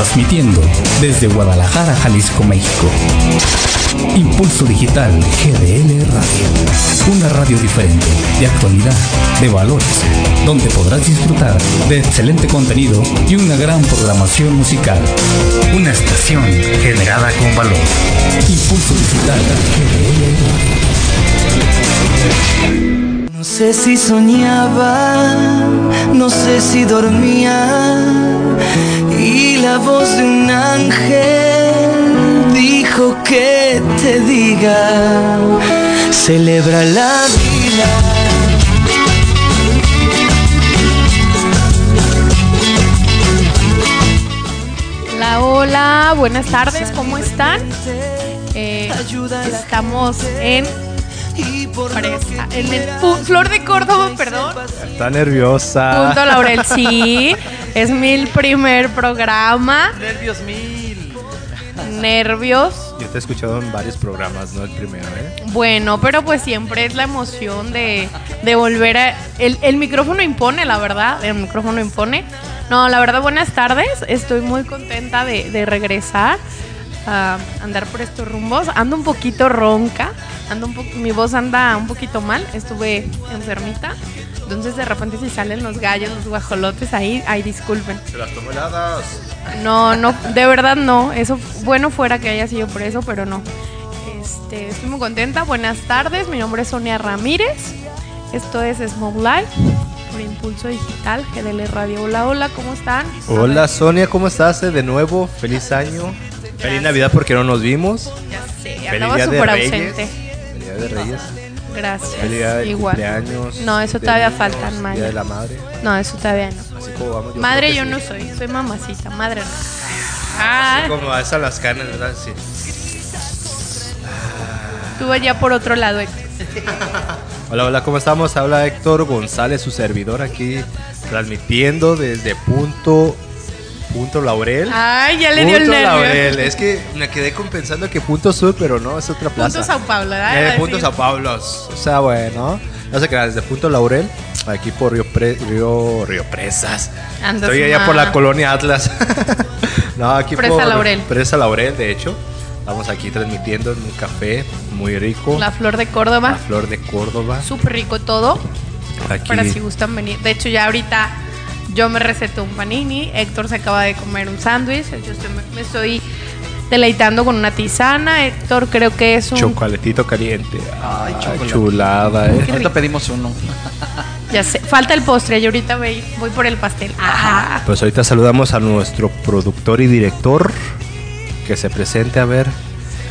transmitiendo desde Guadalajara, Jalisco, México. Impulso Digital GDL Radio. Una radio diferente, de actualidad, de valores, donde podrás disfrutar de excelente contenido y una gran programación musical. Una estación generada con valor. Impulso Digital GDL Radio. No sé si soñaba, no sé si dormía y la voz de un ángel dijo que te diga, celebra la vida. Hola, hola, buenas tardes, ¿cómo están? Eh, estamos en Presa, en el Flor de Córdoba, perdón. Está nerviosa. Punto Laurel, sí. Es mi primer programa. Nervios mil. Nervios. Yo te he escuchado en varios programas, no el primero, ¿eh? Bueno, pero pues siempre es la emoción de, de volver a... El, el micrófono impone, la verdad. El micrófono impone. No, la verdad, buenas tardes. Estoy muy contenta de, de regresar a andar por estos rumbos. Ando un poquito ronca, ando un po mi voz anda un poquito mal, estuve enfermita. Entonces de repente si salen los gallos, los guajolotes ahí, ay disculpen. Se las tomo heladas. No, no, de verdad no. Eso bueno fuera que haya sido por eso, pero no. Este, estoy muy contenta. Buenas tardes, mi nombre es Sonia Ramírez. Esto es Small Life por Impulso Digital, GDL Radio. Hola, hola, ¿cómo están? Hola Sonia, ¿cómo estás? De nuevo, feliz año. Feliz Navidad porque no nos vimos. Ya sé, andaba súper ausente. Feliz Día de Reyes. Gracias. Feliz día de Igual. cumpleaños. No, eso todavía faltan, Maya. Día de la madre. No, eso todavía no. Así como vamos. Yo Madre yo no soy, soy mamacita, madre no. Así Ah, como a esas las carnes, ¿verdad? Sí. tú allá por otro lado. Héctor. Hola, hola, ¿cómo estamos? Habla Héctor González, su servidor aquí, transmitiendo desde punto, punto Laurel. Ay, ya le dio el Punto nervio. Laurel. Es que me quedé con pensando que punto sur, pero no, es otra plaza. Punto Sao Paulo, ¿verdad? Eh, punto. Sao Paulo. O sea, bueno. No sé qué, desde punto Laurel, aquí por Río, Pre- Río, Río Presas. Andas Estoy allá por la colonia Atlas. no, aquí Presa por Laurel. Presa Laurel, de hecho. Estamos aquí transmitiendo en un café muy rico. La flor de La Córdoba. flor de Córdoba. Súper rico todo. Aquí. Para si gustan venir. De hecho, ya ahorita yo me receté un panini. Héctor se acaba de comer un sándwich. Yo estoy- me estoy deleitando con una tisana. Héctor creo que es un... Chocolatito caliente. Ay, chocolate. chulada, eh. Qué Ahorita pedimos uno. Ya sé. Falta el postre. Yo ahorita voy, voy por el pastel. Ah. Pues ahorita saludamos a nuestro productor y director que se presente a ver,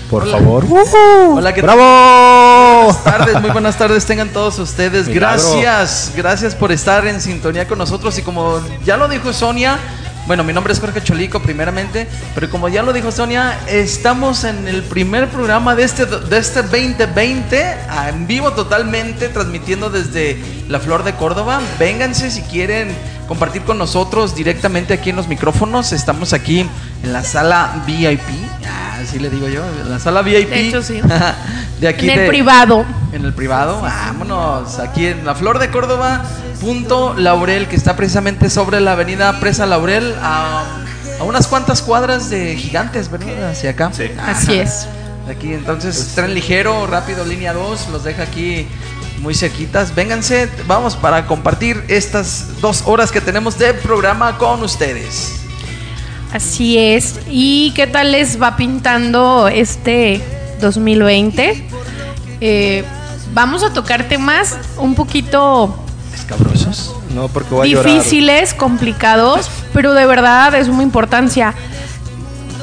por Hola. favor. Hola, ¿qué? ¡Bravo! Buenas tardes, muy buenas tardes tengan todos ustedes. Milagro. Gracias, gracias por estar en sintonía con nosotros. Y como ya lo dijo Sonia, bueno, mi nombre es Jorge Cholico primeramente, pero como ya lo dijo Sonia, estamos en el primer programa de este, de este 2020, ah, en vivo totalmente, transmitiendo desde la Flor de Córdoba. Vénganse si quieren compartir con nosotros directamente aquí en los micrófonos. Estamos aquí en la sala VIP. Ah, así le digo yo, en la sala VIP. De hecho, sí. de aquí En el de- privado. en el privado, vámonos. Aquí en la Flor de Córdoba, punto Laurel, que está precisamente sobre la avenida Presa Laurel, a, a unas cuantas cuadras de gigantes, ¿verdad? Hacia acá. Sí. Así es. Aquí, entonces, tren ligero, rápido, línea 2, los deja aquí muy cerquitas. Vénganse, vamos para compartir estas dos horas que tenemos de programa con ustedes. Así es. ¿Y qué tal les va pintando este 2020? Eh, vamos a tocar temas un poquito Escabrosos. No, porque voy a llorar. difíciles, complicados, pero de verdad de suma importancia.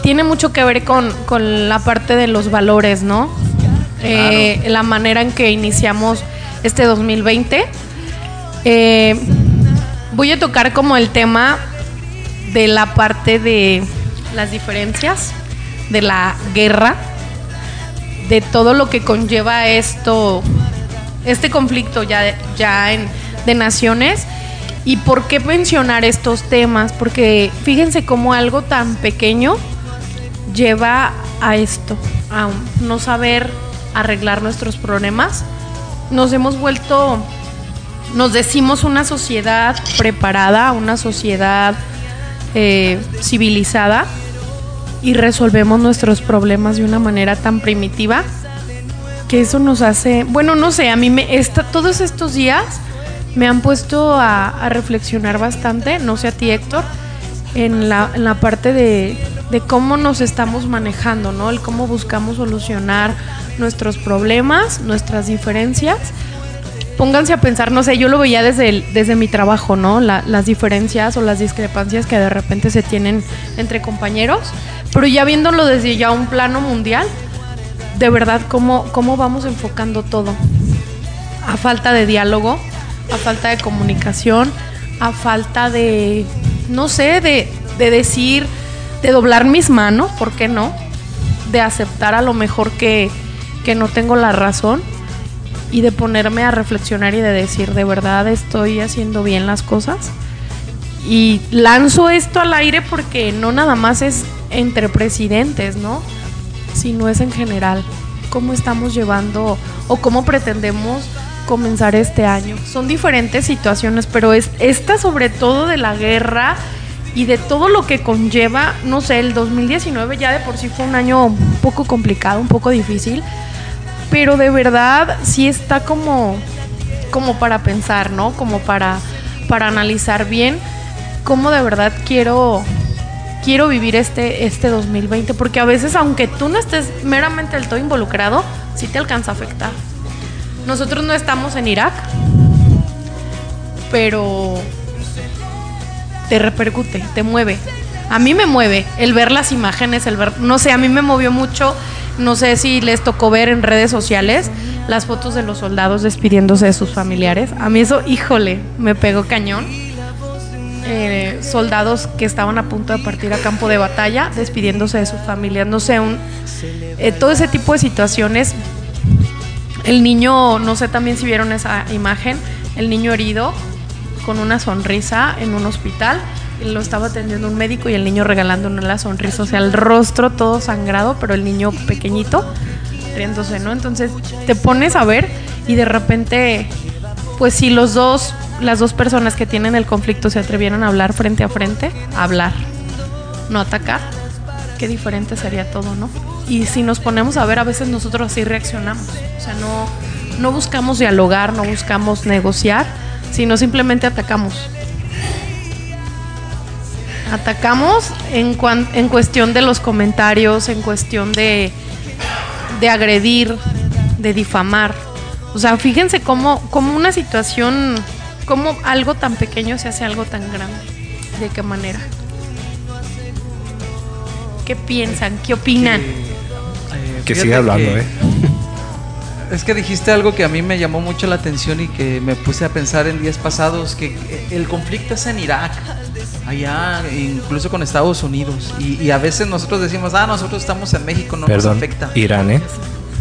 Tiene mucho que ver con, con la parte de los valores, ¿no? Eh, la manera en que iniciamos este 2020. Eh, voy a tocar como el tema de la parte de las diferencias, de la guerra, de todo lo que conlleva esto, este conflicto ya, ya en, de naciones. ¿Y por qué mencionar estos temas? Porque fíjense cómo algo tan pequeño lleva a esto, a no saber arreglar nuestros problemas. Nos hemos vuelto, nos decimos una sociedad preparada, una sociedad eh, civilizada y resolvemos nuestros problemas de una manera tan primitiva que eso nos hace, bueno, no sé, a mí me está todos estos días me han puesto a, a reflexionar bastante, no sé a ti Héctor, en la, en la parte de, de cómo nos estamos manejando, ¿no? El cómo buscamos solucionar nuestros problemas, nuestras diferencias. Pónganse a pensar, no sé, yo lo veía desde, desde mi trabajo, ¿no? La- las diferencias o las discrepancias que de repente se tienen entre compañeros, pero ya viéndolo desde ya un plano mundial, de verdad, cómo, cómo vamos enfocando todo. A falta de diálogo, a falta de comunicación, a falta de, no sé, de, de decir, de doblar mis manos, ¿por qué no? De aceptar a lo mejor que, que no tengo la razón y de ponerme a reflexionar y de decir, de verdad estoy haciendo bien las cosas. Y lanzo esto al aire porque no nada más es entre presidentes, ¿no? Sino es en general. ¿Cómo estamos llevando o cómo pretendemos comenzar este año? Son diferentes situaciones, pero es esta sobre todo de la guerra y de todo lo que conlleva, no sé, el 2019 ya de por sí fue un año un poco complicado, un poco difícil, pero de verdad sí está como como para pensar, ¿no? Como para para analizar bien cómo de verdad quiero quiero vivir este este 2020 porque a veces aunque tú no estés meramente del todo involucrado, sí te alcanza a afectar. Nosotros no estamos en Irak, pero te repercute, te mueve. A mí me mueve el ver las imágenes, el ver, no sé, a mí me movió mucho, no sé si les tocó ver en redes sociales las fotos de los soldados despidiéndose de sus familiares. A mí eso, híjole, me pegó cañón. Eh, soldados que estaban a punto de partir a campo de batalla, despidiéndose de sus familias, no sé, un, eh, todo ese tipo de situaciones. El niño, no sé también si vieron esa imagen, el niño herido con una sonrisa en un hospital. Lo estaba atendiendo un médico y el niño regalándole la sonrisa, o sea, el rostro todo sangrado, pero el niño pequeñito riéndose, ¿no? Entonces te pones a ver y de repente, pues si los dos, las dos personas que tienen el conflicto se atrevieran a hablar frente a frente, hablar, no atacar, qué diferente sería todo, ¿no? Y si nos ponemos a ver, a veces nosotros así reaccionamos, o sea, no, no buscamos dialogar, no buscamos negociar, sino simplemente atacamos. Atacamos en, cuan- en cuestión de los comentarios, en cuestión de, de agredir, de difamar. O sea, fíjense cómo, cómo una situación, cómo algo tan pequeño se hace algo tan grande. ¿De qué manera? ¿Qué piensan? ¿Qué opinan? Eh, Que siga hablando, que- ¿eh? Es que dijiste algo que a mí me llamó mucho la atención y que me puse a pensar en días pasados, que el conflicto es en Irak, allá incluso con Estados Unidos. Y, y a veces nosotros decimos, ah, nosotros estamos en México, no Perdón, nos afecta. Irán, ¿eh?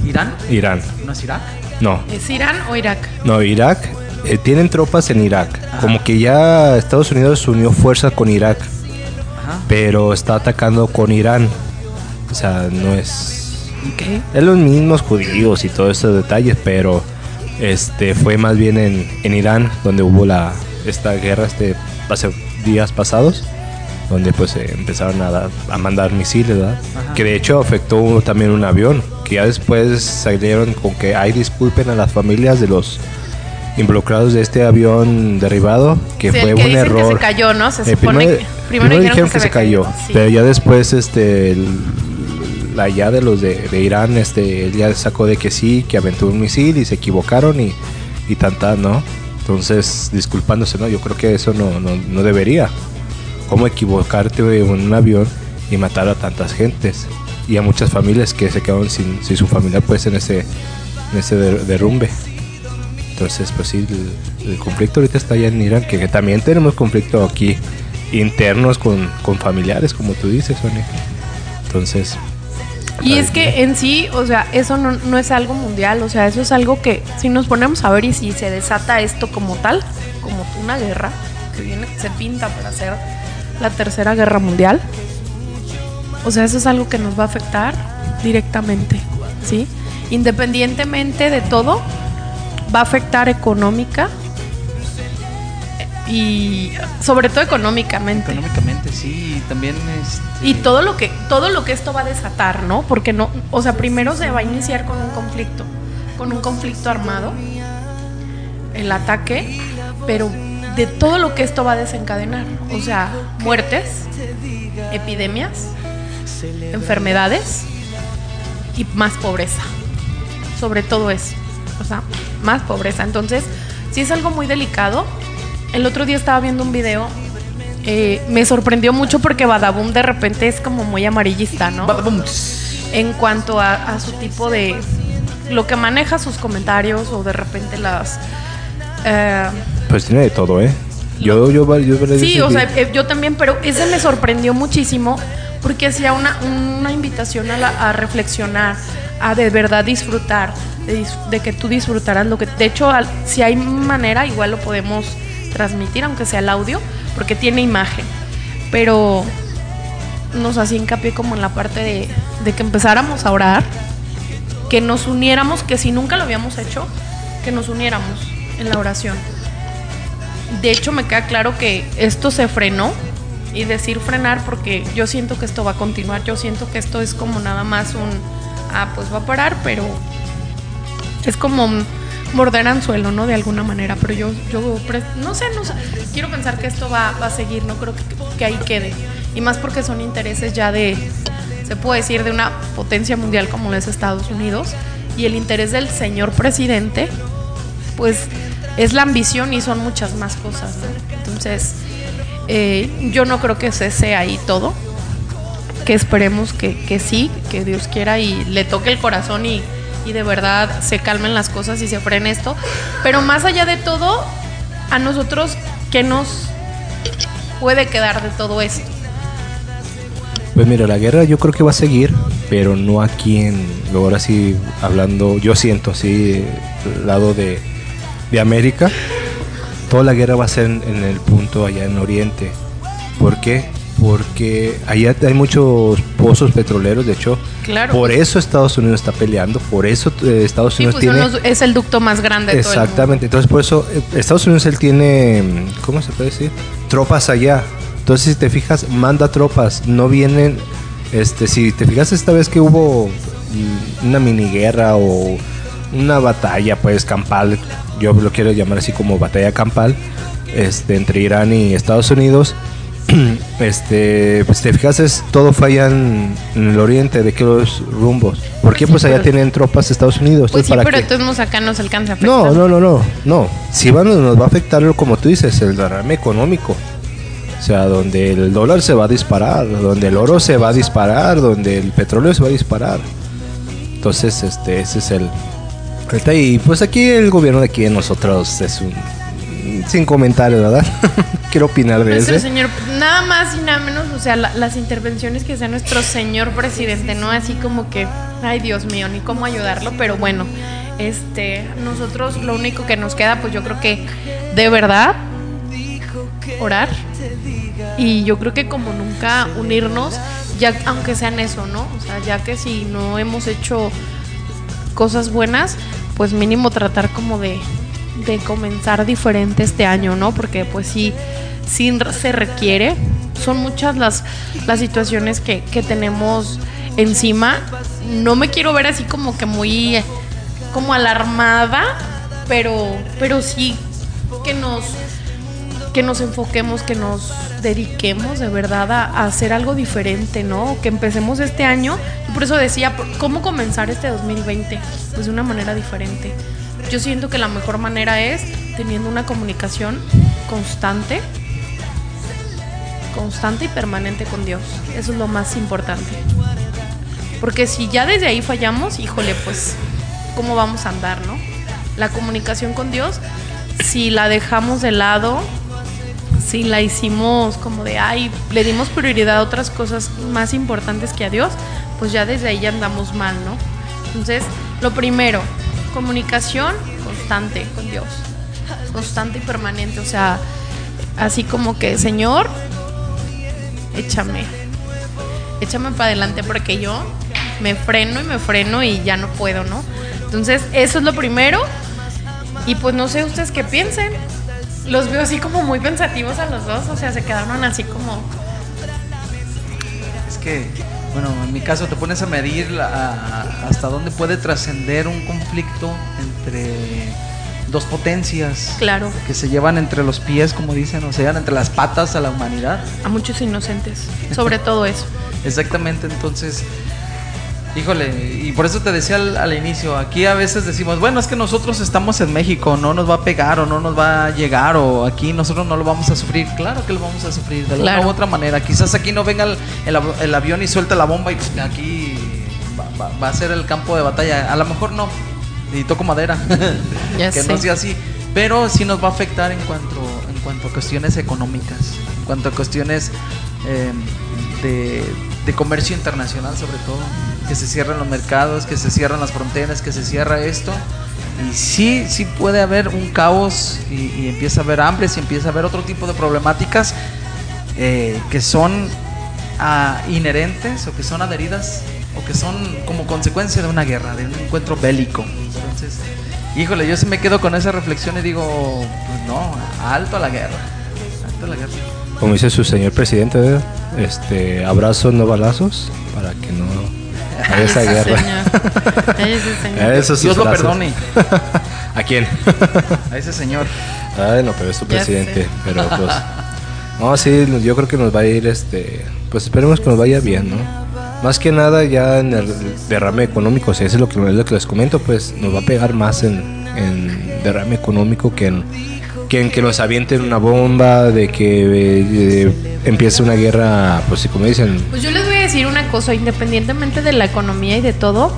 ¿Irán? Irán. ¿No es Irak? No, ¿Es Irán o Irak? no, Irak. eh, tienen tropas en Irak. Como que ya Estados Unidos unió fuerza con Irak, Ajá. pero está atacando con Irán. O sea, no es... ¿Qué? Es los mismos judíos y todos esos detalles, pero este fue más bien en, en Irán donde hubo la esta guerra este hace días pasados, donde pues eh, empezaron a, dar- a mandar misiles, ¿verdad? Que de hecho afectó también un avión, que ya después salieron con que hay disculpen a las familias de los involucrados de este avión derribado, que Sí, fue que un dicen que error. se cayó, ¿no? Se Eh, supone primero, que- primero dijeron que, se había cayó, caído, sí. pero ya después este el- la ya de los de, de Irán este él ya sacó de que sí, que aventó un misil y se equivocaron y y tanta, ¿no? Entonces, disculpándose, no, yo creo que eso no, no, no debería. ¿Cómo equivocarte en un avión y matar a tantas gentes? Y a muchas familias que se quedaron sin, sin su familia pues en ese, en ese der- derrumbe. Entonces, pues sí, el, el conflicto ahorita está allá en Irán, que, que también tenemos conflicto aquí internos con, con familiares, como tú dices, Sonia. Entonces... Y es que en sí, o sea, eso no, no es algo mundial, o sea, eso es algo que si nos ponemos a ver y si se desata esto como tal, como una guerra, que viene, se pinta para hacer la tercera guerra mundial, o sea, eso es algo que nos va a afectar directamente, ¿sí? Independientemente de todo, va a afectar económica, y sobre todo económicamente. Económicamente, sí, también este... Y todo lo que todo lo que esto va a desatar, ¿no? Porque no, o sea, primero se va a iniciar con un conflicto, con un conflicto armado, el ataque, pero de todo lo que esto va a desencadenar, o sea, muertes, epidemias, enfermedades y más pobreza. Sobre todo eso, o sea, más pobreza. Entonces, sí es algo muy delicado. El otro día estaba viendo un video eh, me sorprendió mucho porque Badaboom de repente es como muy amarillista, ¿no? Badaboom. En cuanto a, a su tipo de. lo que maneja sus comentarios o de repente las. eh, Pues tiene de todo, ¿eh? Yo, yo, yo, yo Sí, o sea, eh, yo también, pero ese me sorprendió muchísimo porque hacía una, una invitación a, la- a reflexionar, a de verdad disfrutar, de, de que tú disfrutaras lo que... De hecho, al- si hay manera, igual lo podemos transmitir, aunque sea el audio, porque tiene imagen. Pero nos hacía hincapié como en la parte de, que empezáramos a orar, que nos uniéramos, que si nunca lo habíamos hecho, que nos uniéramos en la oración. De hecho, me queda claro que esto se frenó y decir frenar porque yo siento que esto va a continuar. Yo siento que esto es como nada más un, ah, pues va a parar, pero es como morder anzuelo, ¿no? De alguna manera. Pero yo, yo no sé, no. Quiero pensar que esto va, a seguir, no creo que, que ahí quede. Y más porque son intereses ya de, se puede decir, de una potencia mundial como es Estados Unidos. Y el interés del señor presidente, pues es la ambición y son muchas más cosas. ¿no? Entonces, eh, yo no creo que cese ahí todo. Que esperemos que, que sí, que Dios quiera y le toque el corazón y, y de verdad se calmen las cosas y se frene esto. Pero más allá de todo, a nosotros, ¿qué nos puede quedar de todo esto? Pues mira, la guerra yo creo que va a seguir, pero no aquí en, ahora sí hablando, yo siento así, lado de, de América, toda la guerra va a ser en el punto allá en Oriente. ¿Por qué? Porque allá hay muchos pozos petroleros, de hecho, Claro. por eso Estados Unidos está peleando, por eso eh, Estados Sí, Unidos pues tiene... es el ducto más grande de todo el mundo. Exactamente, entonces por eso eh, Estados Unidos él tiene, mm, ¿cómo se puede decir? Tropas allá. Entonces si te fijas, manda tropas, no vienen, este, si te fijas esta vez que hubo mm, una mini guerra o una batalla pues campal, yo lo quiero llamar así como batalla campal, este, entre Irán y Estados Unidos. Este, pues te fijas, es, todo fue allá en, en el oriente, de qué los rumbos. ¿Por qué? sí, Pues allá tienen tropas de Estados Unidos. Pues sí, ¿para pero entonces acá nos alcanza a afectar. No, no, no, no, no. Si van, nos va a afectar, como tú dices, el derrame económico. O sea, donde el dólar se va a disparar, donde el oro se va a disparar, donde el petróleo se va a disparar. Entonces, este, ese es el. Y pues aquí el gobierno de aquí de nosotros es un. Sin comentarios, ¿verdad? Quiero opinar de Nuestro ese. señor, nada más y nada menos, o sea, la- las intervenciones que hace nuestro señor presidente, ¿no? Así como que, ay Dios mío, ni cómo ayudarlo, pero bueno, este, nosotros lo único que nos queda, pues yo creo que de verdad, orar. Y yo creo que como nunca unirnos, ya aunque sea en eso, ¿no? O sea, ya que si no hemos hecho cosas buenas, pues mínimo tratar como de, de comenzar diferente este año, ¿no? Porque pues sí, sí se requiere. Son muchas las, las situaciones que, que tenemos encima. No me quiero ver así como que muy como alarmada, pero, pero sí que nos que nos enfoquemos, que nos dediquemos de verdad a, hacer algo diferente, ¿no? Que empecemos este año. Y por eso decía, ¿cómo comenzar este 2020? Pues de una manera diferente. Yo siento que la mejor manera es teniendo una comunicación constante, constante y permanente con Dios. Eso es lo más importante. Porque si ya desde ahí fallamos, híjole, pues, ¿cómo vamos a andar, no? La comunicación con Dios, si la dejamos de lado, si la hicimos como de, ay, le dimos prioridad a otras cosas más importantes que a Dios, pues ya desde ahí ya andamos mal, ¿no? Entonces, lo primero, comunicación constante con Dios, constante y permanente, o sea, así como que, Señor, échame, échame para adelante porque yo me freno y me freno y ya no puedo, ¿no? Entonces, eso es lo primero. Y pues no sé ustedes qué piensen. Los veo así como muy pensativos a los dos, o sea, se quedaron así como... Es que, bueno, en mi caso te pones a medir la- hasta dónde puede trascender un conflicto entre dos potencias Claro, que se llevan entre los pies, como dicen, o sea, entre las patas a la humanidad. a muchos inocentes, sobre todo eso. Exactamente, entonces, híjole, y por eso te decía al, al inicio, aquí a veces decimos, bueno, es que nosotros estamos en México, no nos va a pegar o no nos va a llegar o aquí nosotros no lo vamos a sufrir. Claro que lo vamos a sufrir de alguna u otra manera. Quizás aquí no venga el, el av- el avión y suelta la bomba y pues, aquí va, va- va a ser el campo de batalla. A lo mejor no, y toco madera, que no sea así. Pero sí nos va a afectar en cuanto, en cuanto a cuestiones económicas, en cuanto a cuestiones eh, de, de comercio internacional sobre todo, que se cierran los mercados, que se cierran las fronteras, que se cierra esto. Y sí, sí puede haber un caos y, empieza a haber hambre, y empieza a haber otro tipo de problemáticas eh, que son ah, inherentes o que son adheridas o que son como consecuencia de una guerra, de un encuentro bélico. Entonces, híjole, yo sí me quedo con esa reflexión y digo, pues no, alto a la guerra, alto a la guerra. Como dice su señor presidente, ¿verdad? este, abrazos, no balazos, para que no haya esa Ese guerra. señor. Ese señor. Esos Dios lo perdone ¿A quién? a ese señor. Ay, no, pero es su presidente. sé. Pero pues. No, sí, yo creo que nos va a ir, este. Pues esperemos que nos vaya bien, ¿no? Más que nada ya en el derrame económico, o sea, eso es lo que, es lo que les comento, pues nos va a pegar más en, en derrame económico que en, que que nos avienten una bomba, de que eh, empiece una guerra, pues sí, como dicen, Pues yo les voy a decir una cosa, independientemente de la economía y de todo,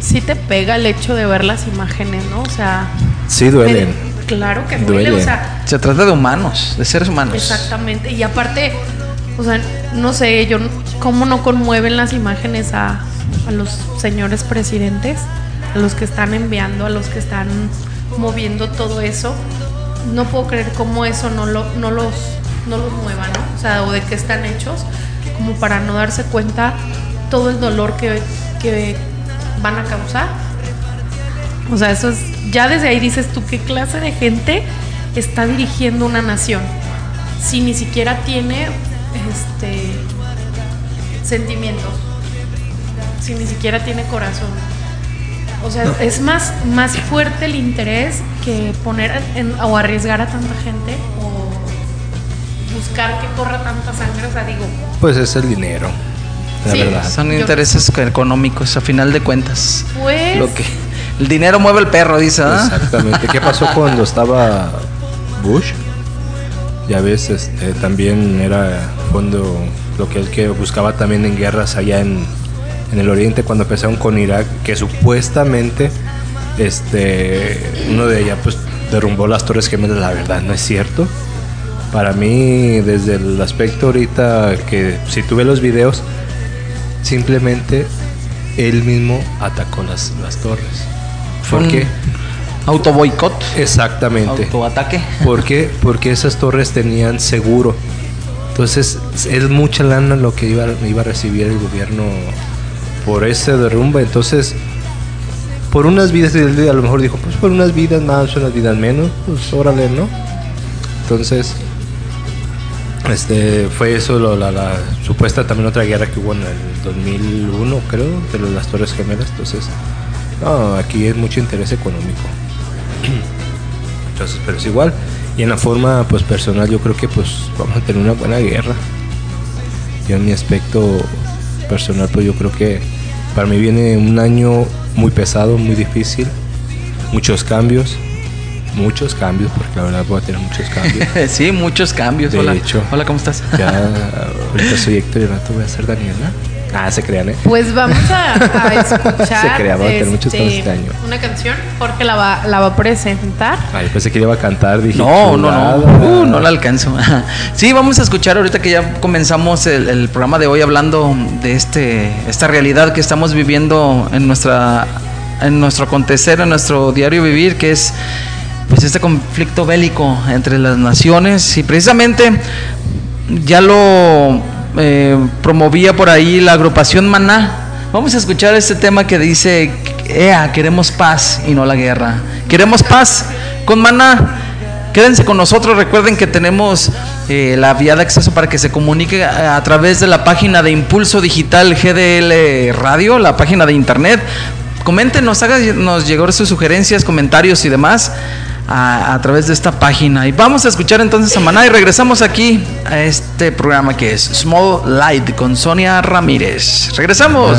sí te pega el hecho de ver las imágenes, ¿no? O sea, sí duelen. me- claro que duele, Duele. o sea, Se trata de humanos, de seres humanos. exactamente. Y aparte, o sea, no sé, yo cómo no conmueven las imágenes a, a los señores presidentes, a los que están enviando, a los que están moviendo todo eso. No puedo creer cómo eso no, lo, no, los, no los mueva, ¿no? O sea, o de qué están hechos, como para no darse cuenta todo el dolor que, que van a causar. O sea, eso es, ya desde ahí dices tú, ¿qué clase de gente está dirigiendo una nación? Si ni siquiera tiene este sentimientos, si ni siquiera tiene corazón. O sea, es más, más fuerte el interés que poner en- o arriesgar a tanta gente o buscar que corra tanta sangre. O sea, digo, Pues es el dinero, la Sí. verdad. Son Yo- intereses económicos a final de cuentas. pues. Lo que el dinero mueve el perro, dice, ¿ah? Exactamente. ¿Qué pasó cuando estaba Bush? Ya ves, este, también era fondo lo que él que buscaba también en guerras allá en, en el oriente cuando empezaron con Irak, que supuestamente este uno de allá pues derrumbó las Torres Gemelas, la verdad no es cierto. Para mí, desde el aspecto ahorita que si tuve los videos, simplemente él mismo atacó las, las torres. ¿Por un qué? Auto boicot, Exactamente. autoataque. ¿Por qué? Porque esas torres tenían seguro. Entonces, es mucha lana lo que iba, iba a recibir el gobierno por ese derrumbe. Entonces, por unas vidas, a lo mejor dijo, pues por unas vidas más, unas vidas menos, pues órale, ¿no? Entonces, este fue eso la, supuesta también otra guerra que hubo en el 2001 creo de las torres gemelas entonces no aquí es mucho interés económico entonces pero es igual y en la forma pues personal yo creo que pues vamos a tener una buena guerra yo en mi aspecto personal pues yo creo que para mí viene un año muy pesado muy difícil muchos cambios muchos cambios porque la verdad voy a tener muchos cambios sí, muchos cambios. De Hola. hecho. Hola, ¿cómo estás? ya ahorita soy Héctor y rato voy a ser Daniela ah se crean eh Pues vamos a, a escuchar Se creaba, tener muchos temas este año. una canción. Jorge la va, la va a presentar. Ay, pensé que iba a cantar dije No, no, no. Uh, no la alcanzo. Sí, vamos a escuchar ahorita que ya comenzamos el, el programa de hoy hablando de este esta realidad que estamos viviendo en nuestra en nuestro acontecer, en nuestro diario vivir, que es pues este conflicto bélico entre las naciones y precisamente ya lo eh, promovía por ahí la agrupación Maná. Vamos a escuchar este tema que dice, Ea, queremos paz y no la guerra. Queremos paz con Maná. Quédense con nosotros, recuerden que tenemos eh, la vía de acceso para que se comunique a, través de la página de Impulso Digital GDL Radio, la página de internet. Coméntenos, háganos llegar sus sugerencias, comentarios y demás a, través de esta página. Y vamos a escuchar entonces a Maná y regresamos aquí a este programa que es Small Light con Sonia Ramírez. Regresamos.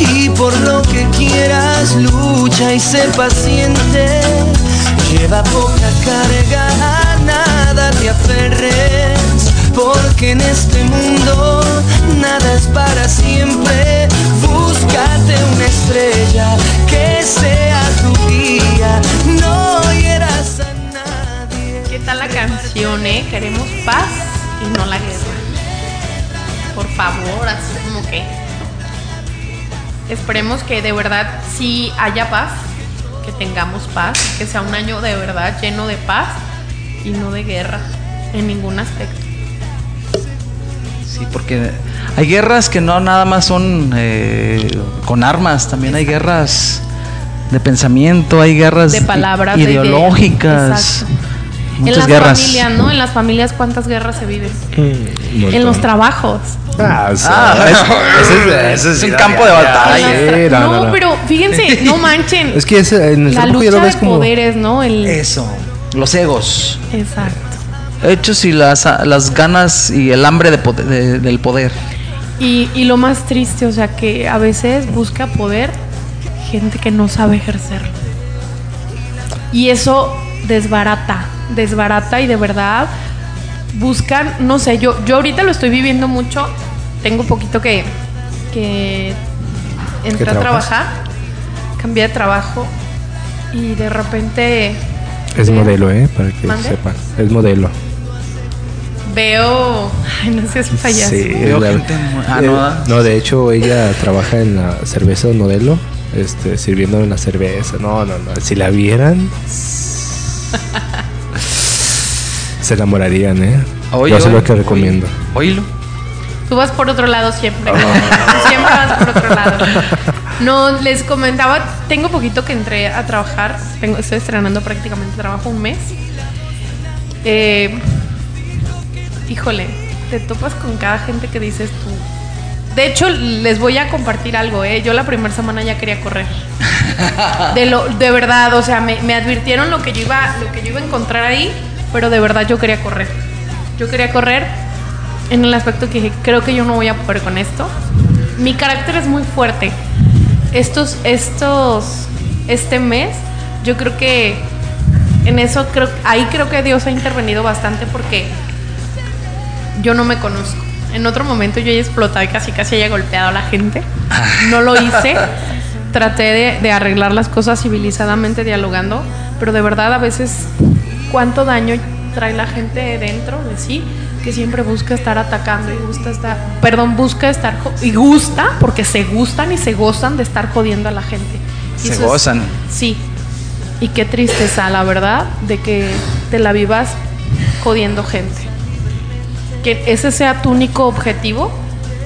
y por lo que quieras lucha y sé paciente. Lleva poca carga, a nada te aferres, porque en este mundo nada es para siempre. Búscate una estrella que sea tu guía, no hieras a nadie. ¿Qué tal la canción, eh? Queremos paz y no la guerra. Por favor, así como que. Esperemos que de verdad sí haya paz, que tengamos paz, que sea un año de verdad lleno de paz y no de guerra en ningún aspecto. Sí, porque hay guerras que no nada más son eh, con armas, también hay guerras de pensamiento, hay guerras De palabras, de ideológicas. Exacto. Muchas en las guerras. familias, ¿no? En las familias, ¿cuántas guerras se viven? Mm, En los trabajos. Ah, o sea, Ah, es- ese ese es un campo de batalla. sí, no, no, no, no. pero fíjense, no manchen. Es que en el la lo lucha ves de como. poderes, ¿no? El, Eso. Los egos. Exacto. Hechos y las, las ganas y el hambre de poder- de- del poder. Y, y lo más triste, o sea, que a veces busca poder gente que no sabe ejercerlo. Y eso desbarata, desbarata y de verdad buscan, no sé, yo, yo ahorita lo estoy viviendo mucho, tengo poquito que, que entré ¿Que a trabajar, cambié de trabajo y de repente Es veo- modelo, ¿eh? Para que ¿Mande? sepan. Es modelo. Veo, ay, no sé si payaso. Sí, Veo la- gente ah, eh, no, no, de hecho ella trabaja en la cerveza modelo, este, sirviendo en la cerveza. No, no, no. Si la vieran, se enamorarían, ¿eh? Oye, Yo se lo que recomiendo. Oílo. Tú vas por otro lado siempre. siempre vas por otro lado. No, les comentaba, tengo poquito que entré a trabajar. Tengo, estoy estrenando prácticamente trabajo un mes. Eh, híjole, te topas con cada gente que dices tú. De hecho, les voy a compartir algo, ¿eh? Yo la primera semana ya quería correr. De, lo, de verdad, o sea, me, me advirtieron lo que, yo iba, lo que yo iba a encontrar ahí, pero de verdad yo quería correr. Yo quería correr en el aspecto que dije, creo que yo no voy a poder con esto. Mi carácter es muy fuerte. Estos, estos, este mes, yo creo que en eso creo, ahí creo que Dios ha intervenido bastante porque yo no me conozco. En otro momento yo he explotado y casi casi haya golpeado a la gente. No lo hice. Traté de, de arreglar las cosas civilizadamente, dialogando, pero de verdad a veces cuánto daño trae la gente dentro de sí que siempre busca estar atacando y gusta estar, perdón, busca estar y gusta porque se gustan y se gozan de estar jodiendo a la gente. Y Se es- gozan. sí. Y qué tristeza, la verdad, de que te la vivas jodiendo gente. Que ese sea tu único objetivo,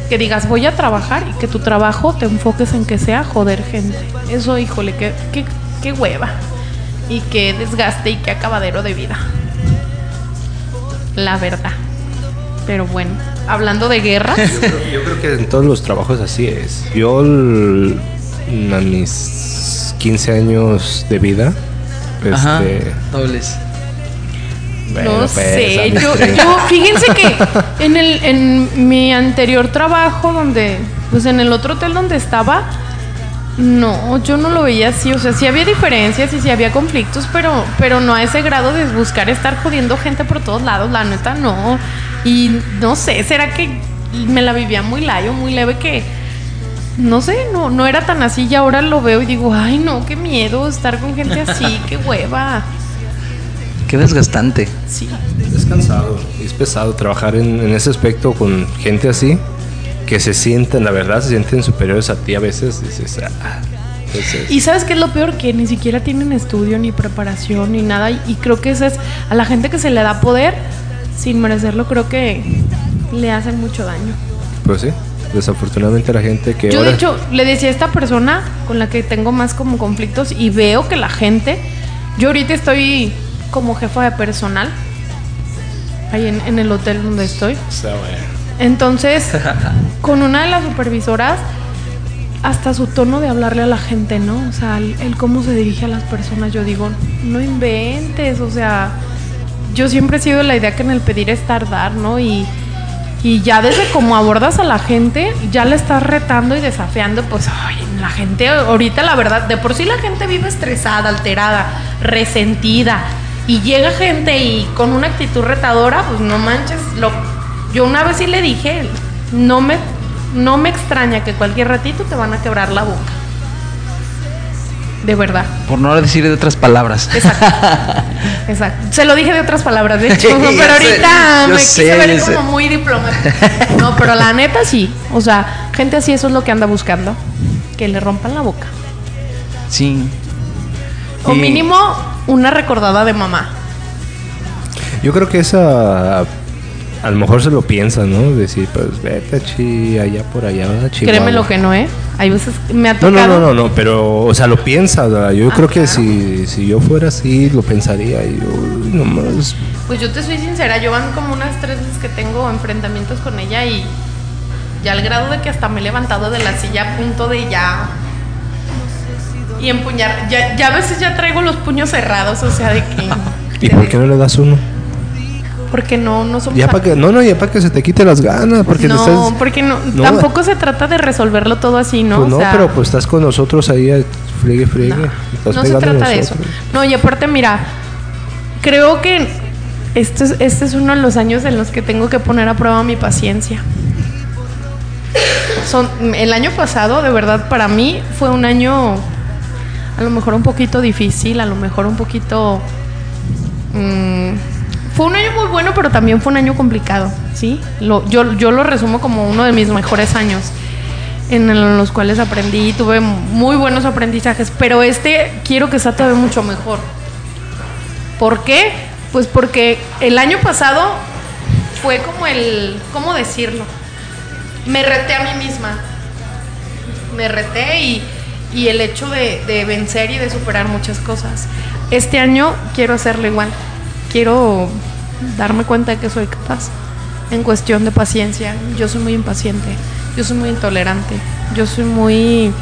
que digas voy a trabajar y que tu trabajo te enfoques en que sea joder gente. Eso, híjole, qué, qué, qué hueva. Y qué desgaste y qué acabadero de vida. La verdad. Pero bueno, hablando de guerras, Yo creo, yo creo que en todos los trabajos así es. Yo l- a mis 15 años de vida, Ajá. este, Dobles. bueno, no pues, sé, yo, 30. yo- fíjense que en el en mi anterior trabajo donde pues en el otro hotel donde estaba no, yo no lo veía así, o sea, sí había diferencias y sí había conflictos, pero pero no a ese grado de buscar estar jodiendo gente por todos lados, la neta no. Y no sé, será que me la vivía muy layo, muy leve que no sé, no no era tan así y ahora lo veo y digo, "Ay, no, qué miedo estar con gente así, qué hueva." Qué desgastante. Sí. Es cansado, es pesado trabajar en, en ese aspecto con gente así, que se sienten, la verdad, se sienten superiores a ti a veces. Dices, ah, entonces, Y sabes qué es lo peor que ni siquiera tienen estudio ni preparación ni nada y, y creo que eso es a la gente que se le da poder sin merecerlo creo que le hacen mucho daño. pues sí, desafortunadamente la gente que Yo ahora... de hecho le decía a esta persona con la que tengo más como conflictos y veo que la gente, yo ahorita estoy como jefa de personal ahí en, en el hotel donde estoy. Entonces, con una de las supervisoras, hasta su tono de hablarle a la gente, ¿no? O sea, el, el cómo se dirige a las personas, yo digo, no inventes, o sea, yo siempre he sido la idea que en el pedir es tardar, ¿no? Y, y ya desde cómo abordas a la gente, ya le estás retando y desafiando, pues, la gente, ahorita la verdad, de por sí la gente vive estresada, alterada, resentida, y llega gente y con una actitud retadora, pues no manches, lo, yo una vez sí le dije, no me, no me extraña que cualquier ratito te van a quebrar la boca. De verdad. Por no decir de otras palabras. Exacto. Exacto. Se lo dije de otras palabras, de hecho, pero sé, ahorita me sé, quise ver sé. como muy diplomática. No, pero la neta sí. O sea, gente así eso es lo que anda buscando. Que le rompan la boca. Sí. O Y- mínimo una recordada de mamá. Yo creo que esa a lo mejor se lo piensa, ¿no? Decir, pues vete chi, allá por allá, chi. Créeme lo que no, ¿eh? Hay veces me ha No, tocado. no, no, no, no, pero, o sea, lo piensa, yo Ah, creo que si, si yo fuera así, lo pensaría, y yo, nomás, Pues yo te soy sincera, yo van como unas tres veces que tengo enfrentamientos con ella y ya al grado de que hasta me he levantado de la silla a punto de ya y empuñar, ya, ya a veces ya traigo los puños cerrados, o sea, de que... ¿y por qué no le das uno? Porque no, no somos... Ya para que, no, no, ya para que se te quite las ganas, porque te no, estás, porque no, No. tampoco se trata de resolverlo todo así, ¿no? pues no, O sea, pero pues estás con nosotros ahí, eh, friegue, friegue, no, no se trata de eso. No, y aparte, mira, creo que este es, este es uno de los años en los que tengo que poner a prueba mi paciencia. Son, el año pasado, de verdad, para mí fue un año a lo mejor un poquito difícil, a lo mejor un poquito... mm, fue un año muy bueno, pero también fue un año complicado, ¿sí? Yo, yo lo resumo como uno de mis mejores años en los cuales aprendí, tuve muy buenos aprendizajes, pero este quiero que sea todavía mucho mejor. ¿Por qué? Pues porque el año pasado fue como el, ¿cómo decirlo? Me reté a mí misma. Me reté y, y el hecho de, de vencer y de superar muchas cosas. Este año quiero hacerlo igual. Quiero darme cuenta de que soy capaz. En cuestión de paciencia, yo soy muy impaciente, yo soy muy intolerante, yo soy muy...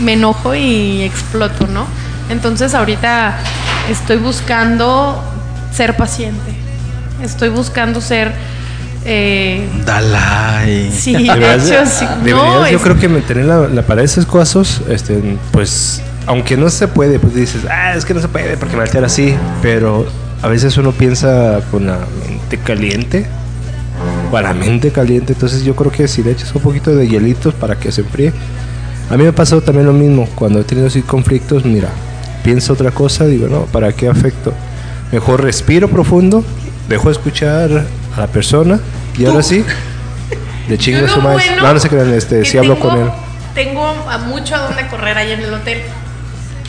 Me enojo y exploto, ¿no? Entonces ahorita estoy buscando ser paciente, estoy buscando ser... eh, Dalai. sí, de de- hecho, sí. No, yo es- creo que mantener la, la para esos casos, este, pues, aunque no se puede, pues dices, ah, es que no se puede porque me altera así, pero a veces uno piensa con la mente caliente, o a la mente caliente, entonces yo creo que si le echas un poquito de hielitos para que se enfríe, a mí me ha pasado también lo mismo, cuando he tenido así conflictos, mira, pienso otra cosa, digo, no, ¿para qué afecto? Mejor respiro profundo, dejo de escuchar a la persona y ahora sí, le chingo su bueno No, no se crean, este, sí hablo tengo- con él. Tengo a mucho a dónde correr ahí en el hotel.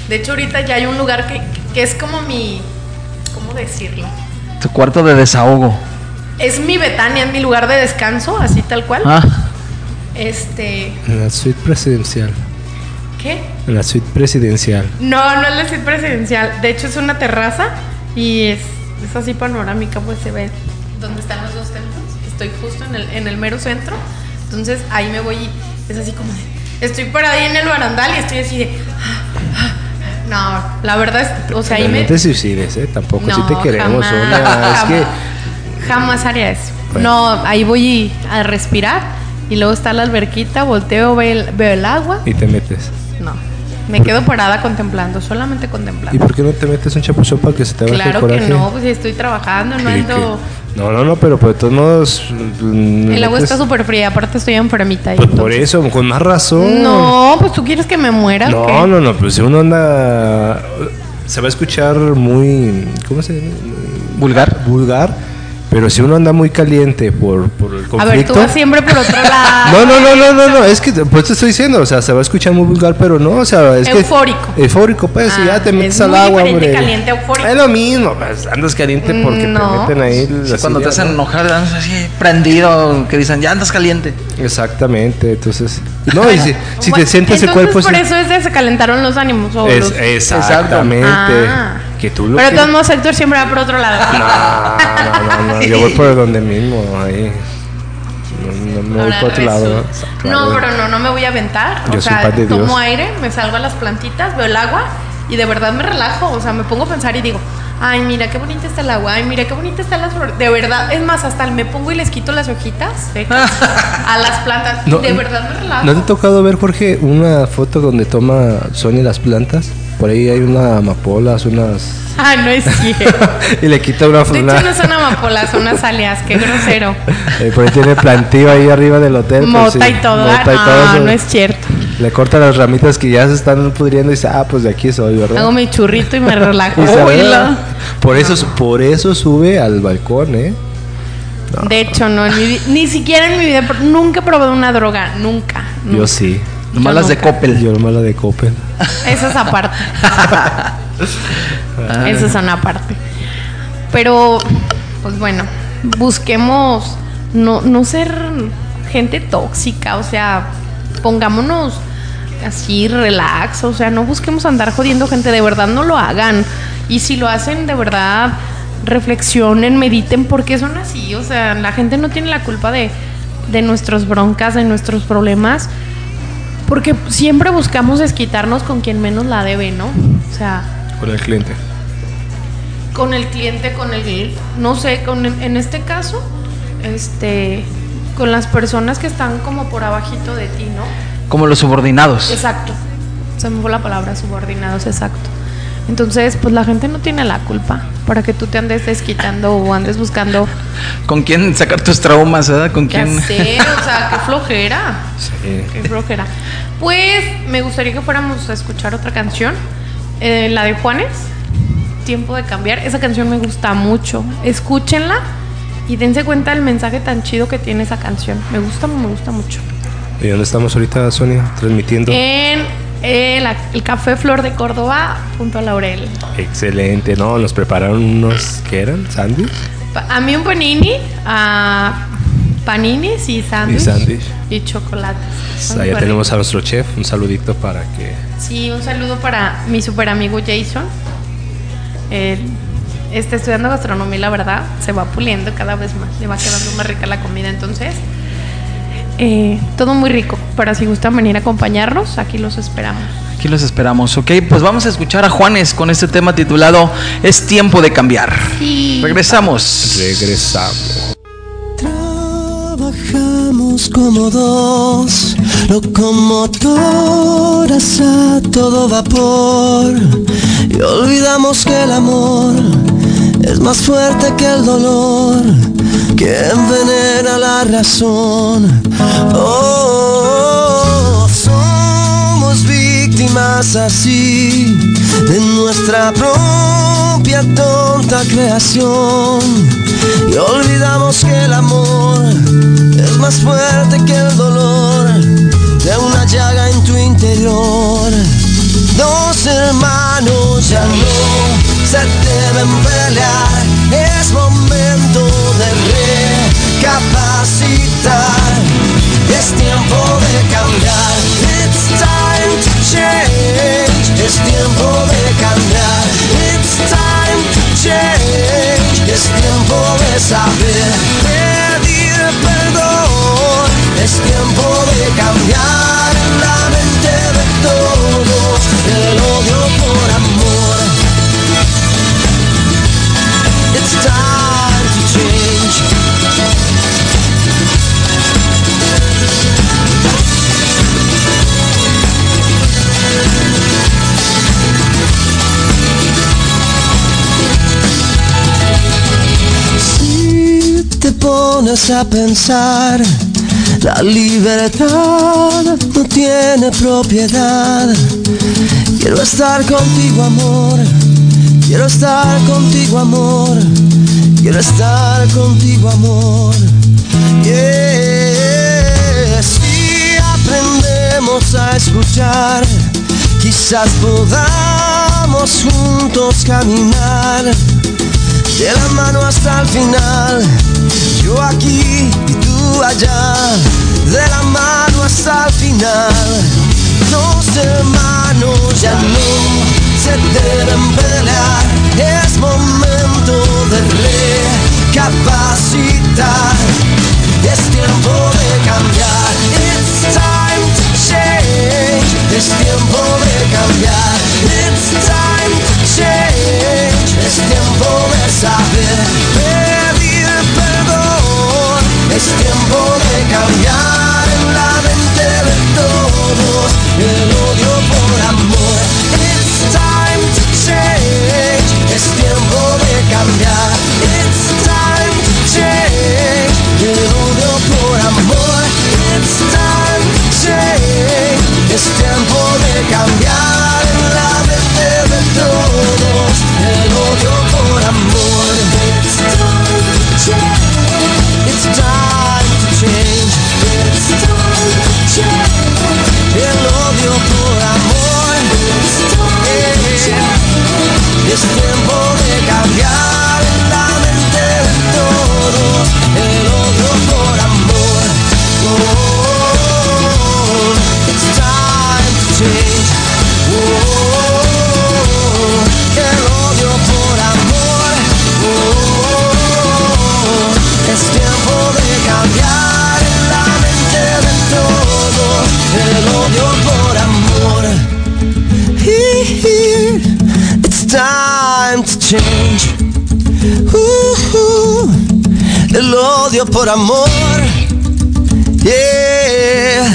De hecho, ahorita ya hay un lugar que, que es como mi. ¿Cómo decirlo? Tu cuarto de desahogo. Es mi Betania, es mi lugar de descanso, así tal cual. Ah, Este. En la suite presidencial. ¿Qué? En la suite presidencial. No, no es la suite presidencial. De hecho, es una terraza y es, es así panorámica, pues se ve donde están los dos templos. Estoy justo en el, en el mero centro. Entonces ahí me voy y es así como de. Estoy parada ahí en el barandal y estoy así de. No, la verdad es. O sea, ahí Pero me. No te suicides, ¿eh? Tampoco, si No, te queremos, jamás, Sonia. Es que. Jamás haría eso. Bueno. No, ahí voy a respirar y luego está la alberquita, volteo, veo el, veo el agua. Y te metes. No, me quedo parada contemplando, solamente ¿Y contemplando. por qué no te metes un chapuzón para que se te baje el Claro coraje? que no, pues si estoy trabajando, no ando... que- No, no, no, pero pues de todos modos. mm, El agua metes- está súper fría, aparte estoy enfermita. y Pues por eso, con más razón. No, pues tú quieres que me muera. o No, qué? no, no, pues si uno anda. Se va a escuchar muy. ¿Cómo se llama? vulgar. Vulgar. Pero si uno anda muy caliente por, por el conflicto. A ver, tú vas siempre por otro lado. No, no, no, no, no, no, es que pues te estoy diciendo, o sea, se va a escuchar muy vulgar, pero no, o sea, es Eufórico. que eufórico, pues, y Ah, ya te metes es al agua, hombre. caliente, eufórico. Es lo mismo, pues, andas caliente porque No. te meten ahí Sí, las cuando te hacen ¿no? enojar, andas así prendido, que dicen, ya andas caliente. Exactamente, entonces, no, y si, si te sientes el cuerpo por sí- eso es de se calentaron los ánimos. o es, los- exactamente, Ah. Que tú lo Pero de que- todos modos, Héctor siempre va por otro lado. No, no, no, no, yo voy por donde mismo, ahí. No, no me voy por otro lado, ¿no? resulta. Claro. No, pero no, no me voy a aventar. Yo o soy sea, de Dios. tomo aire, me salgo a las plantitas, veo el agua y de verdad me relajo. O sea, me pongo a pensar y digo, ay, mira qué bonita está el agua, ay, mira qué bonita están las flores. De verdad, es más, hasta me pongo y les quito las hojitas secas a las plantas. No, de verdad me relajo. ¿No te ha tocado ver, Jorge, una foto donde toma Sonia las plantas? Por ahí hay una amapolas, unas... Ay, no es cierto. y le quita una... De una- hecho, no son amapolas, son azaleas, qué grosero. Eh, por ahí tiene plantío ahí arriba del hotel. Mota y todo. mota y ah, todo no, eso. no es cierto. Le corta las ramitas que ya se están pudriendo y dice, ah, pues de aquí soy, ¿verdad? Hago mi churrito y me relajo. Y por, eso, por eso sube al balcón, ¿eh? De hecho, no, vi- ni siquiera en mi vida, nunca he probado una droga, nunca. Yo sí. Nomás las de. Coppel. Yo nomás la de Coppel. Eso es aparte. Eso es una aparte. Pero, pues bueno, busquemos no, no ser gente tóxica, o sea, pongámonos así, relax, o sea, no busquemos andar jodiendo gente, de verdad no lo hagan. Y si lo hacen, de verdad, reflexionen, mediten, porque son así, o sea, la gente no tiene la culpa de, de nuestros broncas, de nuestros problemas, porque siempre buscamos desquitarnos con quien menos la debe, ¿no? O sea... Con el cliente. Con el cliente, con el, no sé, con, en este caso, este, con las personas que están como por abajito de ti, ¿no? Como los subordinados. Exacto. Se me fue la palabra subordinados, exacto. Entonces, pues la gente no tiene la culpa para que tú te andes desquitando o andes buscando. ¿Con quién sacar tus traumas, verdad? ¿Con quién? Sé, o sea, qué flojera. Sí. Qué flojera. Pues me gustaría que fuéramos a escuchar otra canción, eh, la de Juanes, Tiempo de cambiar. Esa canción me gusta mucho. Escúchenla y dense cuenta del mensaje tan chido que tiene esa canción. Me gusta, me gusta mucho. ¿Y dónde estamos ahorita, Sonia? Transmitiendo. En eh, la- el Café Flor de Córdoba, junto a Laurel. Excelente, ¿no? Nos prepararon unos, ¿qué eran? ¿Sándwich? A mí un panini, a paninis y sándwich. Y sándwich. Y chocolates. Son Allá tenemos a nuestro chef. Un saludito para que... Sí, un saludo para mi super amigo Jason. Él está estudiando gastronomía, la verdad, se va puliendo cada vez más. Le va quedando más rica la comida. Entonces, eh, todo muy rico. Para si gustan venir a acompañarnos, aquí los esperamos. Aquí los esperamos, ¿ok? Pues vamos a escuchar a Juanes con este tema titulado Es tiempo de cambiar. Sí. Regresamos. Regresamos. Trabajamos como dos locomotoras a todo vapor y olvidamos que el amor es más fuerte que el dolor que envenena la razón. Oh, somos víctimas así de nuestra propia tonta creación y olvidamos que el amor es más fuerte que el dolor de una llaga en tu interior. Dos hermanos ya no se deben pelear, recapacitar. Es tiempo de cambiar. It's time to change. Es tiempo de cambiar. It's time to change. Es tiempo de saber pedir perdón. Es tiempo de cambiar la mente de todos el odio por amor. It's time Si te pones a pensar, la libertad no tiene propiedad. Quiero estar contigo, amor. Quiero estar contigo, amor. Quiero estar contigo, amor. Si aprendemos a escuchar, quizás podamos juntos caminar de la mano hasta el final. Yo aquí y tú allá, de la mano hasta el final. Dos hermanos ya no se deben pelear, es momento recapacitar. Es tiempo de cambiar, it's time to change. Es tiempo de cambiar, it's time to change. Es tiempo de saber pedir perdón. Es tiempo de cambiar en la mente de todos It's time to change. Es tiempo de cambiar la mente de todos el odio por amor. It's time to change. It's time to change. It's time to change. El odio por amor. It's time to change. Es change. El odio por amor. Yeah,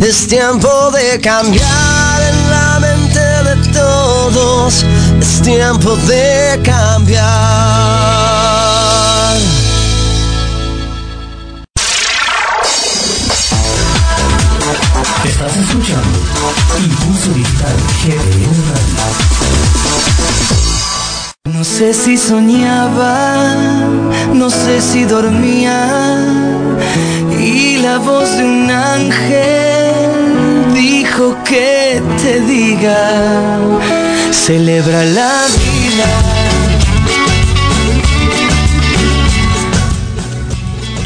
es tiempo de cambiar en la mente de todos. Es tiempo de cambiar. Soñaba, no sé si dormía. Y la voz de un ángel dijo que te diga, celebra la vida.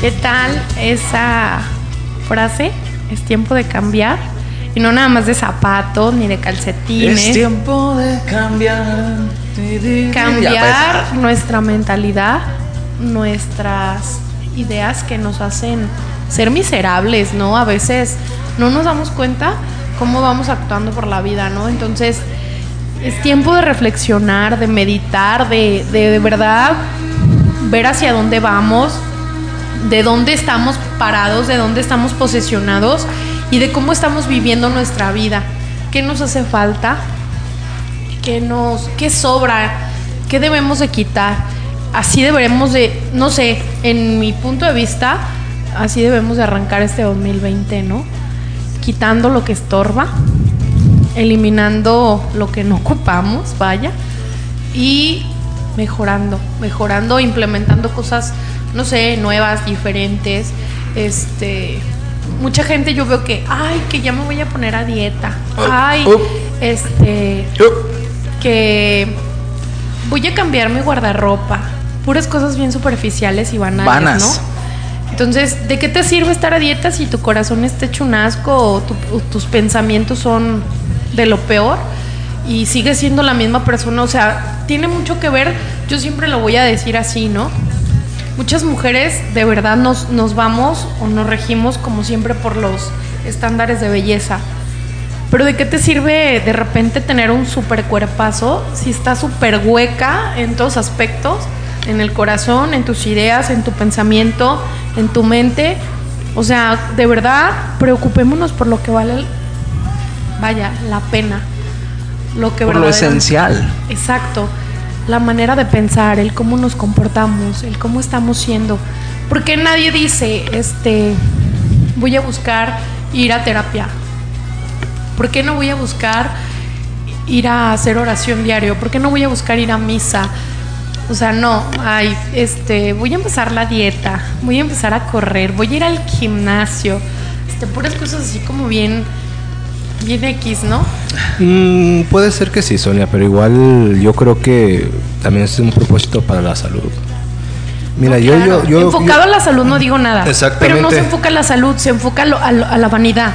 ¿Qué tal esa frase? Es tiempo de cambiar. Y no nada más de zapatos ni de calcetines. Es tiempo de cambiar. Cambiar pues. nuestra mentalidad, nuestras ideas que nos hacen ser miserables, ¿no? A veces no nos damos cuenta cómo vamos actuando por la vida, ¿no? Entonces, es tiempo de reflexionar, de meditar, de, de, de verdad ver hacia dónde vamos, de dónde estamos parados, de dónde estamos posesionados y de cómo estamos viviendo nuestra vida. ¿Qué nos hace falta? ¿Qué nos qué sobra? ¿Qué debemos de quitar? Así deberemos de, no sé, en mi punto de vista, así debemos de arrancar este 2020, ¿no? Quitando lo que estorba, eliminando lo que no ocupamos, vaya, y mejorando, mejorando, implementando cosas, no sé, nuevas, diferentes. Este, mucha gente yo veo que, ay, que ya me voy a poner a dieta. Ay, up. este, que voy a cambiar mi guardarropa. Puras cosas bien superficiales y banales, Vanas. ¿no? Entonces, ¿de qué te sirve estar a dieta si tu corazón está hecho un asco o, tu- o tus pensamientos son de lo peor y sigues siendo la misma persona? O sea, tiene mucho que ver, yo siempre lo voy a decir así, ¿no? Muchas mujeres de verdad nos, nos vamos o nos regimos como siempre por los estándares de belleza. Pero ¿de qué te sirve de repente tener un super cuerpazo si estás súper hueca en todos aspectos? En el corazón, en tus ideas, en tu pensamiento, en tu mente. O sea, de verdad, preocupémonos por lo que vale, vaya, la pena. Lo que Por lo esencial. Exacto. La manera de pensar, el cómo nos comportamos, el cómo estamos siendo. Porque nadie dice, este, voy a buscar ir a terapia. ¿Por qué no voy a buscar ir a hacer oración diario? ¿Por qué no voy a buscar ir a misa? O sea, no, ay, este, voy a empezar la dieta, voy a empezar a correr, voy a ir al gimnasio. Este, puras cosas así como bien, bien X, ¿no? Mm, puede ser que sí, Sonia, pero igual yo creo que también es un propósito para la salud. Mira, No, yo, claro. yo, yo, Enfocado yo- a la salud no digo nada. Exactamente. Pero no se enfoca a la salud, se enfoca a, lo- a lo- a la vanidad.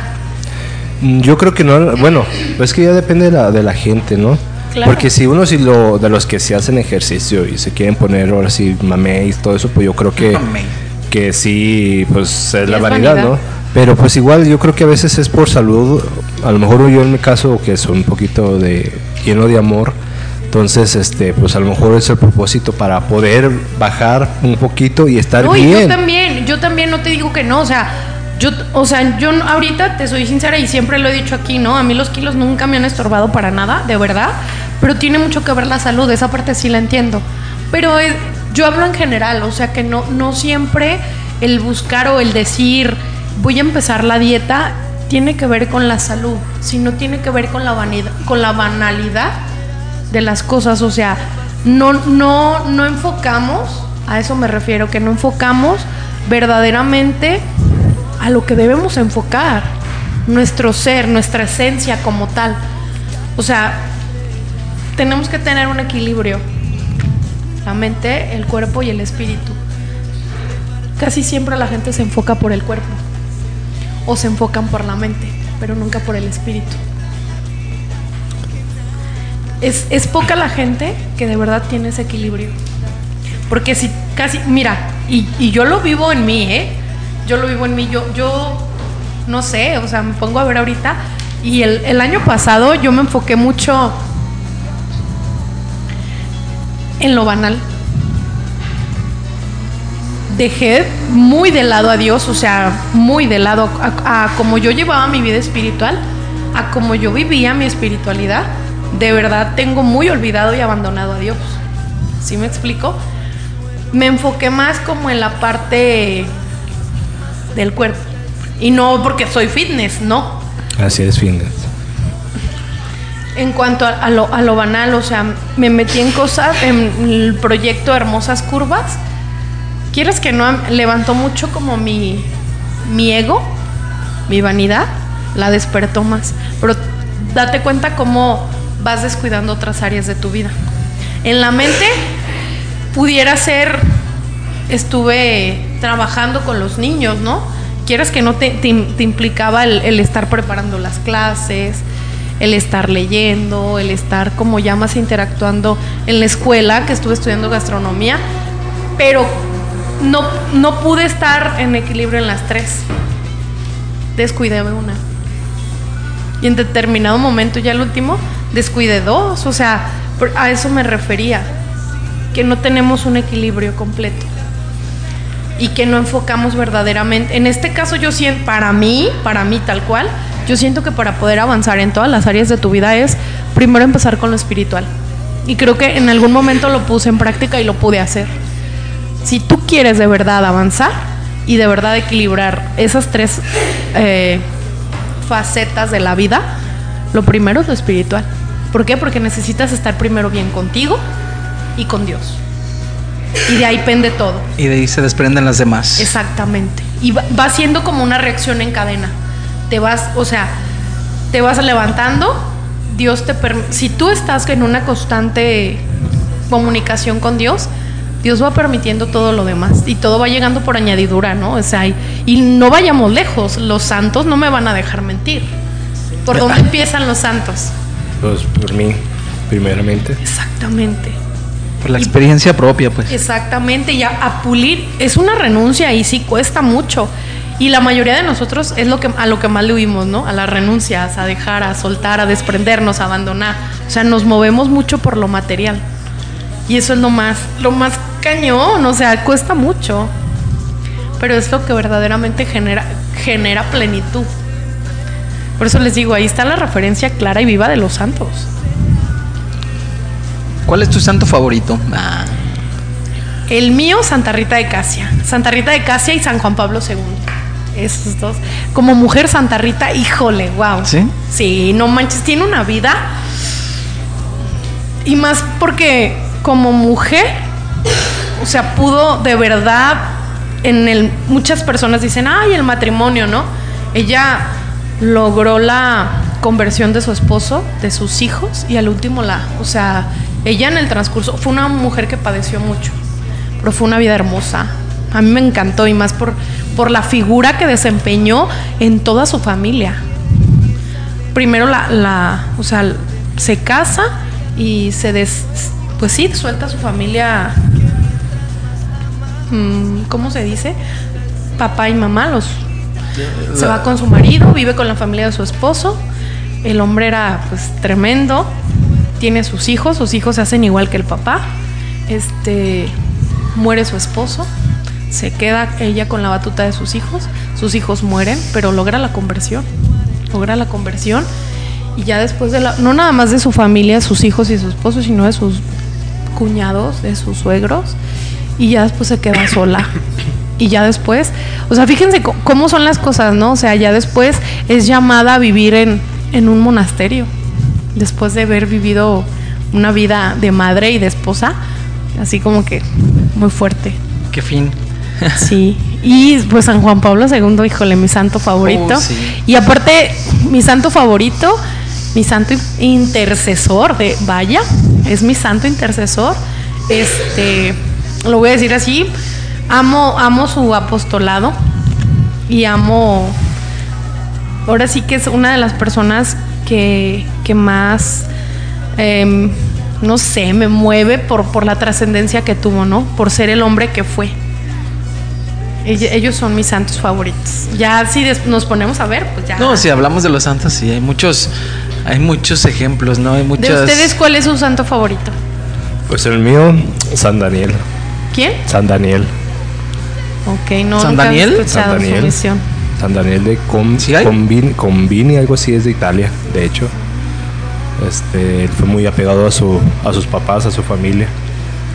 Mm, Yo creo que no, bueno, es que ya depende de la, de la gente, ¿no? Claro. Porque si uno si lo, de los que se hacen ejercicio y se quieren poner ahora sí mamey y todo eso, pues yo creo que, que sí, pues es la es vanidad, vanidad. ¿no? Pero pues igual yo creo que a veces es por salud, a lo mejor yo en mi caso que soy un poquito de lleno de amor, entonces este pues a lo mejor es el propósito para poder bajar un poquito y estar No, y bien. yo también, yo también no te digo que no, o sea, yo, o sea, yo ahorita te soy sincera y siempre lo he dicho aquí, ¿no? A mí los kilos nunca me han estorbado para nada, de verdad, pero tiene mucho que ver la salud, esa parte sí la entiendo. Pero yo hablo en general, o sea, que no, no siempre el buscar o el decir voy a empezar la dieta tiene que ver con la salud, sino tiene que ver con la vanidad, con la banalidad de las cosas, o sea, no, no, no enfocamos, a eso me refiero, que no enfocamos verdaderamente a lo que debemos enfocar, nuestro ser, nuestra esencia como tal. O sea, tenemos que tener un equilibrio, la mente, el cuerpo y el espíritu. Casi siempre la gente se enfoca por el cuerpo o se enfocan por la mente, pero nunca por el espíritu. Es, es poca la gente que de verdad tiene ese equilibrio. Porque si casi, mira, y, y yo lo vivo en mí, ¿eh? Yo lo vivo en mí, yo, yo no sé, o sea, me pongo a ver ahorita. Y el, año pasado yo me enfoqué mucho en lo banal. Dejé muy de lado a Dios, o sea, muy de lado a, a como yo llevaba mi vida espiritual, a como yo vivía mi espiritualidad. De verdad tengo muy olvidado y abandonado a Dios. ¿Sí me explico? Me enfoqué más como en la parte del cuerpo. Y no porque soy fitness, no. Así es, fitness. En cuanto a, a, lo, a, lo, banal, o sea, me metí en cosas, en el proyecto Hermosas Curvas. ¿Quieres que no? Levantó mucho como mi, mi ego, mi vanidad, la despertó más. Pero date cuenta cómo vas descuidando otras áreas de tu vida. En la mente pudiera ser, estuve trabajando con los niños, ¿no? Quieres que no te, implicaba el, el estar preparando las clases, el estar leyendo, el estar como ya más interactuando en la escuela, que estuve estudiando gastronomía, pero no, no pude estar en equilibrio en las tres. Descuidé una. Y en determinado momento, ya el último, descuidé dos. O sea, a eso me refería. Que no tenemos un equilibrio completo. Y que no enfocamos verdaderamente. En este caso, yo siento, para mí, para mí tal cual, yo siento que para poder avanzar en todas las áreas de tu vida es primero empezar con lo espiritual. Y creo que en algún momento lo puse en práctica y lo pude hacer. Si tú quieres de verdad avanzar y de verdad equilibrar esas tres eh, facetas de la vida, lo primero es lo espiritual. ¿Por qué? Porque necesitas estar primero bien contigo y con Dios. Y de ahí pende todo. Y de ahí se desprenden las demás. Exactamente. Y va, va siendo como una reacción en cadena te vas, o sea, te vas levantando, Dios te si tú estás en una constante comunicación con Dios, Dios va permitiendo todo lo demás y todo va llegando por añadidura, ¿no? O sea, y, y no vayamos lejos, los santos no me van a dejar mentir. ¿Por dónde empiezan los santos? Pues por mí, primeramente. Exactamente. Por la experiencia propia, pues. Exactamente, y a, a, pulir es una renuncia y sí cuesta mucho. Y la mayoría de nosotros es lo que, a lo que más le huimos, ¿no? A las renuncias, a dejar, a soltar, a desprendernos, a abandonar. O sea, nos movemos mucho por lo material. Y eso es lo más, lo más cañón, o sea, cuesta mucho. Pero es lo que verdaderamente genera, genera plenitud. Por eso les digo, ahí está la referencia clara y viva de los santos. ¿Cuál es tu santo favorito? Ah. El mío, Santa Rita de Casia. Santa Rita de Casia y San Juan Pablo II esos dos. Como mujer Santa Rita, híjole, wow. ¿Sí? Sí, no manches, tiene una vida. Y más porque como mujer, o sea, pudo de verdad, en el, muchas personas dicen, ay, el matrimonio, ¿no? Ella logró la conversión de su esposo, de sus hijos, y al último la, o sea, ella en el transcurso, fue una mujer que padeció mucho, pero fue una vida hermosa, a mí me encantó y más por, por la figura que desempeñó en toda su familia. Primero la, la o sea, se casa y se des, pues sí, suelta a su familia, ¿cómo se dice? Papá y mamá los se va con su marido, vive con la familia de su esposo. El hombre era pues tremendo, tiene sus hijos, sus hijos se hacen igual que el papá. Este muere su esposo se queda ella con la batuta de sus hijos, sus hijos mueren, pero logra la conversión, logra la conversión y ya después de la, no nada más de su familia, sus hijos y su esposo, sino de sus cuñados, de sus suegros, y ya después se queda sola. Y ya después, o sea, fíjense cómo son las cosas, ¿no? O sea, ya después es llamada a vivir en, en un monasterio, después de haber vivido una vida de madre y de esposa, así como que muy fuerte. Qué fin. Sí, y pues San Juan Pablo II, híjole, mi santo favorito. Oh, sí. Y aparte, mi santo favorito, mi santo intercesor de vaya, es mi santo intercesor. Este, lo voy a decir así, amo, amo su apostolado y amo, ahora sí que es una de las personas que, que más, eh, no sé, me mueve por, por la trascendencia que tuvo, ¿no? Por ser el hombre que fue. Ellos son mis santos favoritos. Ya si nos ponemos a ver, pues ya. No, si hablamos de los santos, sí, hay muchos, hay muchos ejemplos, ¿no? Hay muchas... ¿De ustedes cuál es su santo favorito? Pues el mío, San Daniel. ¿Quién? San Daniel. Ok, no. ¿San nunca Daniel? escuchado San su Daniel. misión. San Daniel de Com, ¿Sí hay? Combini, Combini, algo así es de Italia, de hecho. Este, él fue muy apegado a, su, a sus papás, a su familia.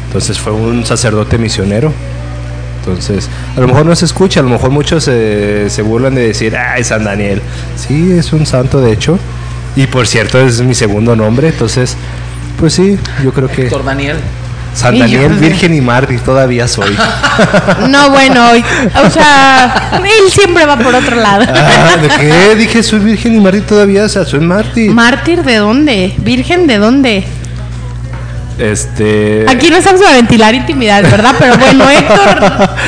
Entonces fue un sacerdote misionero. Entonces, a lo mejor no se escucha, a lo mejor muchos se- se burlan de decir, ay, San Daniel. Sí, es un santo, de hecho. Y por cierto, es mi segundo nombre. Entonces, pues sí, yo creo que Doctor Daniel. San Daniel. Virgen y mártir todavía soy. No, bueno, o sea, él siempre va por otro lado. Ah, ¿De qué? Dije, soy Virgen y mártir todavía, o sea, soy mártir. ¿Mártir de dónde? ¿Virgen de dónde? Este. Aquí no estamos a ventilar intimidad, ¿verdad? Pero bueno, Héctor,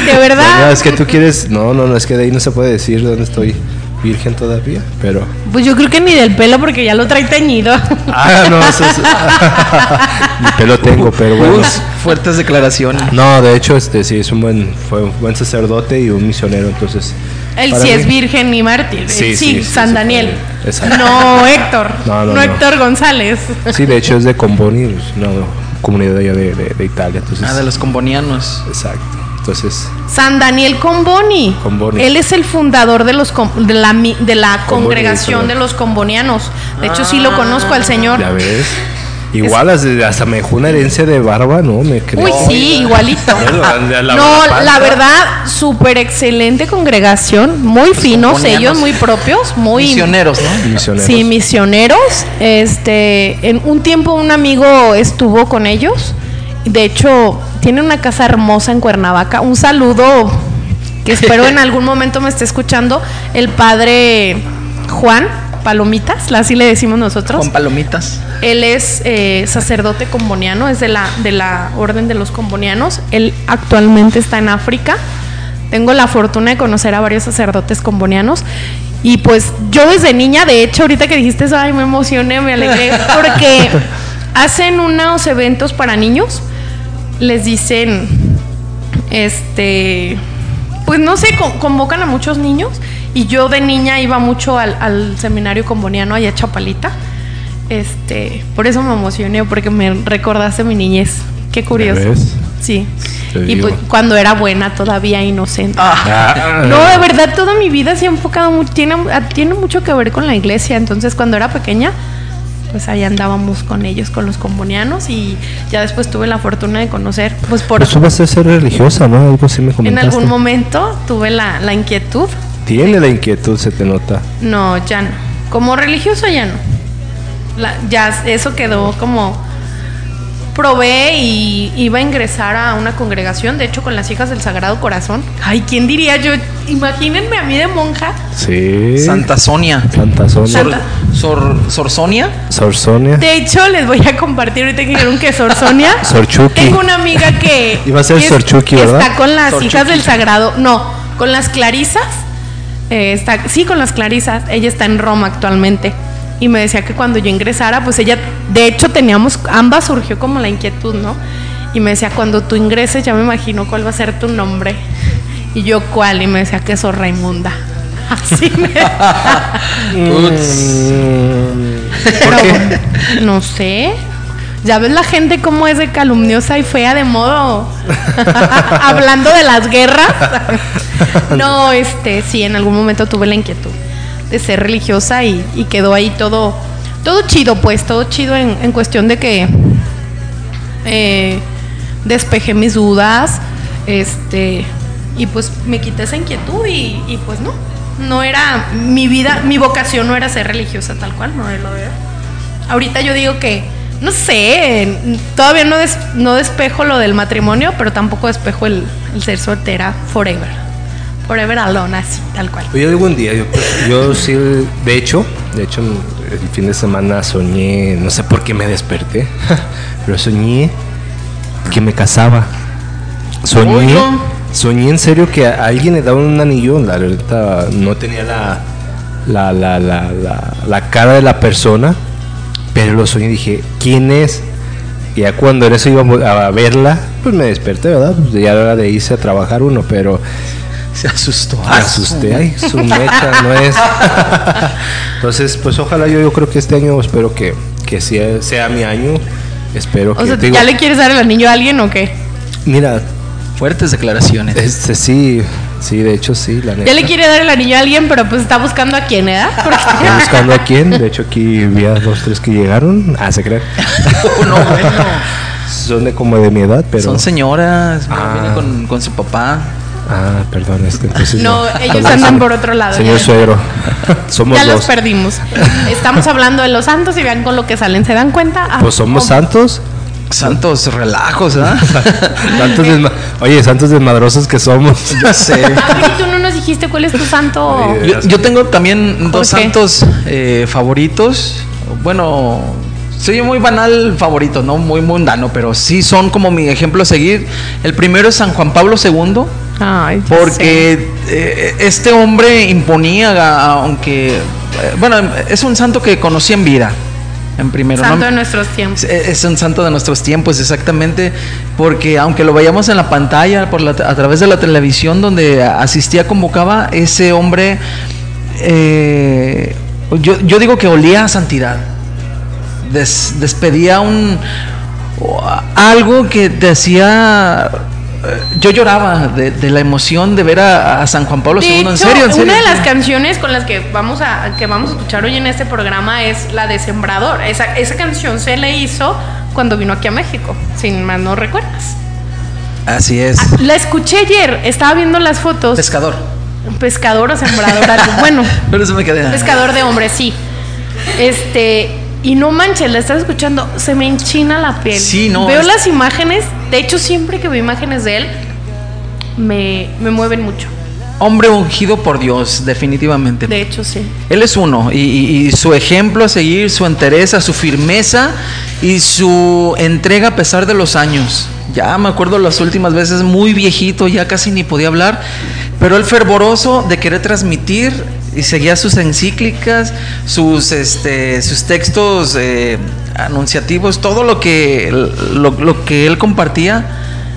de No, verdad. es que tú quieres. No, no, no, es que de ahí no se puede decir dónde estoy virgen todavía, pero. Pues yo creo que ni del pelo porque ya lo trae teñido. Ah, no, eso es. Mi pelo tengo, pero bueno. Us, fuertes declaraciones. No, de hecho, este sí es un buen, fue un buen sacerdote y un misionero, entonces. Él sí mí- es virgen y mártir. Sí, Sí, sí, sí, San sí, Daniel. exacto. No, Héctor. No, No, no, no. Héctor González. Sí, de hecho es de Comboni, una comunidad allá de, de, de Italia, entonces. Ah, de los combonianos. Exacto. Entonces, San Daniel Comboni. Comboni. Él es el fundador de los com- de la, mi- de la congregación de los combonianos. De hecho, sí lo conozco al señor. ya ves. Igual hasta- hasta me dejó una herencia de barba, ¿no? Me creo. Uy, sí, igualito. No, la- verdad, súper excelente congregación, muy finos ellos, muy propios, muy Misioneros, ¿no? Misioneros. Sí, misioneros. Este, en un tiempo un amigo estuvo con ellos. De hecho, tiene una casa hermosa en Cuernavaca. Un saludo que espero en algún momento me esté escuchando el padre Juan Palomitas, así le decimos nosotros. Con palomitas. Él es eh, sacerdote comboniano, es de la, de la orden de los combonianos. Él actualmente está en África. Tengo la fortuna de conocer a varios sacerdotes combonianos. Y pues yo desde niña, de hecho, ahorita que dijiste eso, ay, me emocioné, me alegré, porque hacen unos eventos para niños. Les dicen, este, pues no sé, con- convocan a muchos niños. Y yo de niña iba mucho al, al seminario comboniano allá a Chapalita. Este, por eso me emocioné, porque me recordaste mi niñez. Qué curioso. ves? Sí. Te Y pues cuando era buena, todavía inocente. Ah, No, de verdad, toda mi vida se ha enfocado mucho, tiene, ah, tiene mucho que ver con la iglesia. Entonces, cuando era pequeña, pues ahí andábamos con ellos, con los combonianos, y ya después tuve la fortuna de conocer, pues por Pues tú vas a ser religiosa, ¿no? Algo así me en comentaste. algún momento tuve la, la inquietud. Tiene la inquietud, se te nota. No, ya no. Como religioso ya no. La- ya eso quedó como probé y iba a ingresar a una congregación, de hecho con las hijas del Sagrado Corazón. Ay, ¿quién diría yo? Imagínense a mí de monja. Sí. Santa Sonia. Santa Sonia. Sor, Santa- Sor, Sor Sonia. Sor Sonia. De hecho, les voy a compartir ahorita que dijeron que Sor Sonia. Sor Chucky. Tengo una amiga que. Iba a ser que Sor Chucky, que ¿verdad? Está con las Sor hijas Chucky. del Sagrado. No, con las Clarisas. Eh, está, sí, con las Clarisas. Ella está en Roma actualmente. Y me decía que cuando yo ingresara, pues ella, de hecho, teníamos, ambas surgió como la inquietud, ¿no? Y me decía, cuando tú ingreses, ya me imagino cuál va a ser tu nombre. Y yo, ¿cuál? Y me decía que Sor Raimunda. Así me. Pero, no sé. Ya ves la gente cómo es de calumniosa y fea de modo. Hablando de las guerras. no, este, sí, en algún momento tuve la inquietud de ser religiosa y, quedó ahí todo, todo chido, pues, todo chido en, en cuestión de que eh, despejé mis dudas, este, y pues me quité esa inquietud y, pues no, no era mi vida, mi vocación no era ser religiosa tal cual, no era lo de Ahorita yo digo que, no sé, todavía no, des- no despejo lo del matrimonio, pero tampoco despejo el, el ser soltera forever. Forever alone, así, tal cual. Oye, algún día, yo, yo sí, de hecho, de hecho, el fin de semana soñé, no sé por qué me desperté, pero soñé que me casaba. Soñé, soñé en serio que a alguien le daba un anillo, la verdad no tenía la, la, la, la, la, la cara de la persona, pero lo soñé y dije, ¿quién es? Y ya cuando en eso iba a verla, pues me desperté, ¿verdad? Pues ya era de irse a trabajar uno, pero Se asustó. me asusté, ay, su mecha no es. Entonces, pues ojalá yo, yo creo que este año espero que, que sea, sea mi año espero que O sea, digo, ¿ya le quieres dar el anillo a alguien o qué? Mira, Fuertes declaraciones. este sí, sí, de hecho sí, la neta. Ya le quiere dar el anillo a alguien, pero pues está buscando a quién, ¿eh? Porque- Estoy buscando a quién, de hecho aquí vi a dos, tres que llegaron. Ah, se creen. no, bueno. Son de como de mi edad, pero. Son señoras, Ah. viene con, con su papá. Ah, perdón, es que entonces. No, ellos andan señor- por otro lado. Señor ya. suegro. somos Ya los perdimos. Estamos hablando de los santos y vean con lo que salen. ¿Se dan cuenta? Ah, Pues somos santos. Santos relajos, ¿ah? santos desma- Oye, santos desmadrosos que somos. Ya sé. A ver, ¿y tú no nos dijiste cuál es tu santo? Yo, yo tengo también dos santos eh, favoritos. Bueno, soy muy banal favorito, ¿no? Muy mundano, pero sí son como mi ejemplo a seguir. El primero es San Juan Pablo II. Ay. Porque eh, este hombre imponía, aunque, eh, bueno, es un santo que conocí en vida, en primero. Santo ¿no? de nuestros tiempos. Es- Es un santo de nuestros tiempos, exactamente, porque aunque lo veíamos en la pantalla, por la- a través de la televisión donde asistía, convocaba, ese hombre, eh, yo, yo digo que olía a santidad, Des- despedía un algo que te hacía... Yo lloraba de, de la emoción de ver a, a San Juan Pablo De II. hecho, en serio, en serio. una de las canciones con las que vamos a que vamos a escuchar hoy en este programa es la de Sembrador. Esa, esa canción se le hizo cuando vino aquí a México, sin más no recuerdas. Así es. Ah, La escuché ayer, estaba viendo las fotos. Pescador. Pescador o sembrador, algo. bueno, Pero eso me quedé. pescador de hombres, sí. Este, y no manches, la estás escuchando, se me enchina la piel. Sí, no, Veo es- las imágenes, de hecho, siempre que veo imágenes de él, me, me mueven mucho. Hombre ungido por Dios, definitivamente. De hecho, sí. Él es uno y, y- y su ejemplo a seguir, su entereza, su firmeza y su entrega a pesar de los años. Ya me acuerdo las últimas veces, muy viejito, ya casi ni podía hablar, pero el fervoroso de querer transmitir y seguía sus encíclicas, sus, este, sus textos eh, anunciativos, todo lo que, lo, lo que él compartía,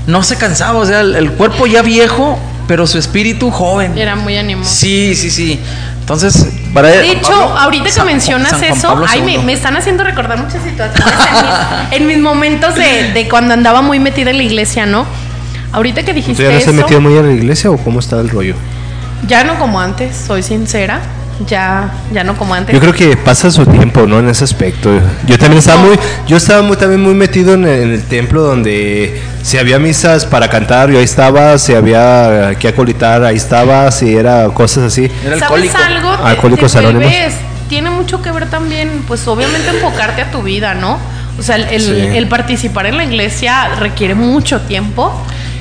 no se cansaba, o sea, el, el cuerpo ya viejo, pero su espíritu joven. Era muy animado. Sí, sí, sí. Entonces, para De hecho, Pablo- ahorita que San- mencionas eso, ay, me, me están haciendo recordar muchas situaciones en mis, en mis momentos de, de cuando andaba muy metida en la iglesia, ¿no? Ahorita que ¿Tú dijiste ya no se metió muy a la iglesia o cómo está el rollo? Ya no como antes, soy sincera, ya, ya no como antes. Yo creo que pasa su tiempo, ¿no? En ese aspecto. Yo también estaba muy, yo estaba muy también muy metido en el, en el templo donde si había misas para cantar, yo ahí estaba, si había que acolitar, ahí estaba, si era cosas así. Era ¿Sabes algo? Alcohólicos Anónimos. Tiene mucho que ver también, pues obviamente enfocarte a tu vida, ¿no? O sea, el, el- Sí. el participar en la iglesia requiere mucho tiempo,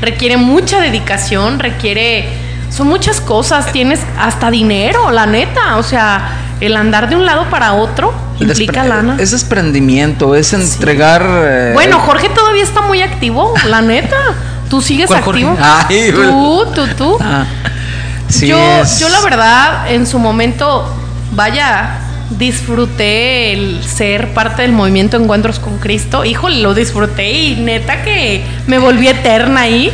requiere mucha dedicación, requiere... Son muchas cosas, tienes hasta dinero, la neta. O sea, el andar de un lado para otro implica despre- lana. Es desprendimiento, es entregar. eh, Bueno, Jorge todavía está muy activo, la neta. Tú sigues activo. Ay, tú, tú, tú. ah, sí yo, es- yo la verdad, en su momento, vaya, disfruté el ser parte del movimiento Encuentros con Cristo. Híjole, lo disfruté y neta que me volví eterna ahí.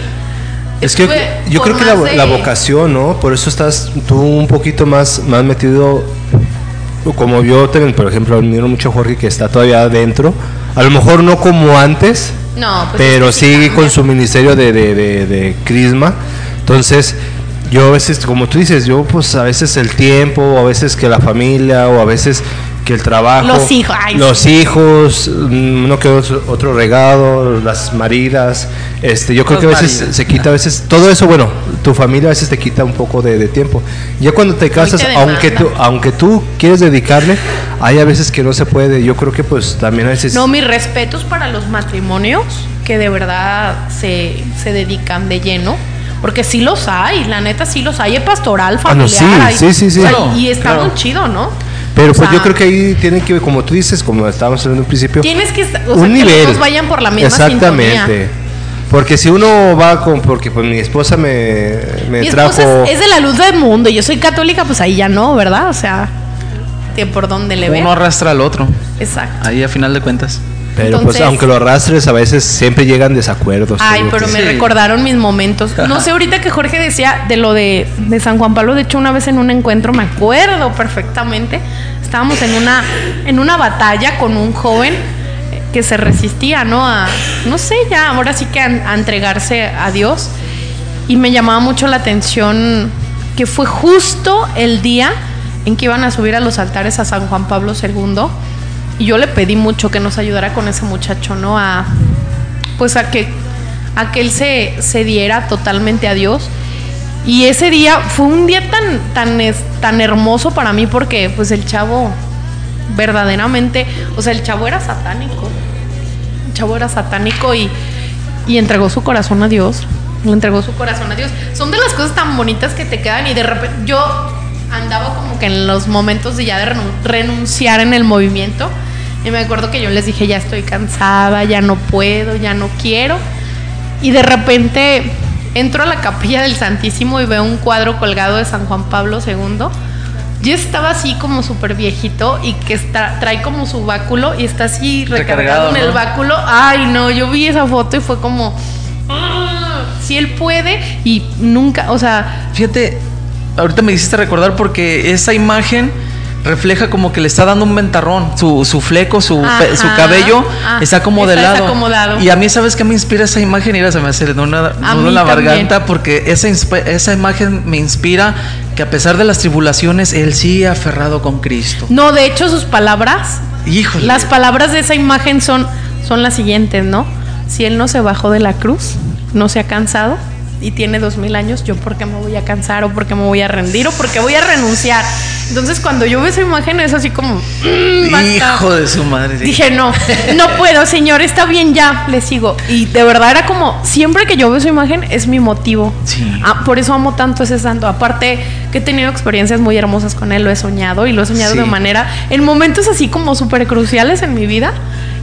Es que yo creo que la, de- la vocación, ¿no? Por eso estás tú un poquito más, más metido, como yo también, por ejemplo, admiro mucho a Jorge que está todavía adentro. A lo mejor no como antes, No, pues pero sí sigue con su ministerio de, de, de, de crisma. Entonces, yo a veces, como tú dices, yo pues a veces el tiempo, o a veces que la familia, o a veces que el trabajo. Los hijos, ay, Los hijos, mm, uno que otro, otro regado, las maridas. Este, yo creo que a veces se quita, a veces, todo eso, bueno, tu familia a veces te quita un poco de, de tiempo. Ya cuando te casas, te aunque tú, aunque tú quieres dedicarle, hay a veces que no se puede. Yo creo que pues también a veces... No, mis respetos para los matrimonios que de verdad se, se dedican de lleno. Porque sí los hay, la neta sí los hay. Hay pastoral, Ah, no, familiar. sí, hay- sí, sí, sí. o sea, Claro, y está claro. muy chido, ¿no? Pero O pues yo sea, creo que ahí tienen que, como tú dices, como estábamos hablando en un principio, Tienes que o sea, un que los nivel. dos vayan por la misma Exactamente. sintonía. Porque si uno va con, porque pues mi esposa me, me Mi trajo... esposa es, es de la luz del mundo y yo soy católica, pues ahí ya no, ¿verdad? O sea, por donde le ve. Uno arrastra al otro. Exacto. Ahí a final de cuentas. Pero pues aunque lo arrastres, a veces siempre llegan desacuerdos. Ay, pero que- me Sí. recordaron mis momentos. No sé, ahorita que Jorge decía de lo de, de San Juan Pablo, de hecho, una vez en un encuentro, me acuerdo perfectamente, estábamos en una, en una batalla con un joven. que se resistía, ¿no? A, no sé, ya, ahora sí que a, a entregarse a Dios. Y me llamaba mucho la atención que fue justo el día en que iban a subir a los altares a San Juan Pablo II. Y yo le pedí mucho que nos ayudara con ese muchacho, ¿no? A, pues a que, a que él se, se diera totalmente a Dios. Y ese día fue un día tan, tan, tan hermoso para mí porque pues el chavo verdaderamente, o sea, el chavo era satánico. El chavo era satánico y, y entregó su corazón a Dios. Le entregó su corazón a Dios. Son de las cosas tan bonitas que te quedan y de repente yo andaba como que en los momentos de ya de renun- renunciar en el movimiento. Y me acuerdo que yo les dije, ya estoy cansada, ya no puedo, ya no quiero. Y de repente entro a la capilla del Santísimo y veo un cuadro colgado de San Juan Pablo II. Yo estaba así como súper viejito y que está, trae como su báculo y está así recargado, Recargado, en el báculo. Ay, no, yo vi esa foto y fue como, "Ah, si él puede y nunca, o sea, Fíjate, ahorita me hiciste recordar porque esa imagen refleja como que le está dando un ventarrón. Su, su fleco, su, su cabello Ah, está como de lado. desacomodado. Y a mí, ¿sabes qué me inspira esa imagen? Mira, se me hace nudo en la, garganta porque esa, esa imagen me inspira que a pesar de las tribulaciones, él sigue aferrado con Cristo. no, de hecho sus palabras Híjole. Las palabras de esa imagen son, son las siguientes, ¿no? Si él no se bajó de la cruz, no se ha cansado y tiene dos mil años, yo por qué me voy a cansar o por qué me voy a rendir o por qué voy a renunciar. Entonces cuando yo veo esa imagen es así como, "Mm, basta". Hijo de su madre. Dije, no, no puedo, señor, está bien ya, le sigo. Y de verdad era como, siempre que yo veo su imagen es mi motivo. Sí. Ah, por eso amo tanto ese santo. Aparte que he tenido experiencias muy hermosas con él, lo he soñado y lo he soñado Sí. de manera, en momentos así como súper cruciales en mi vida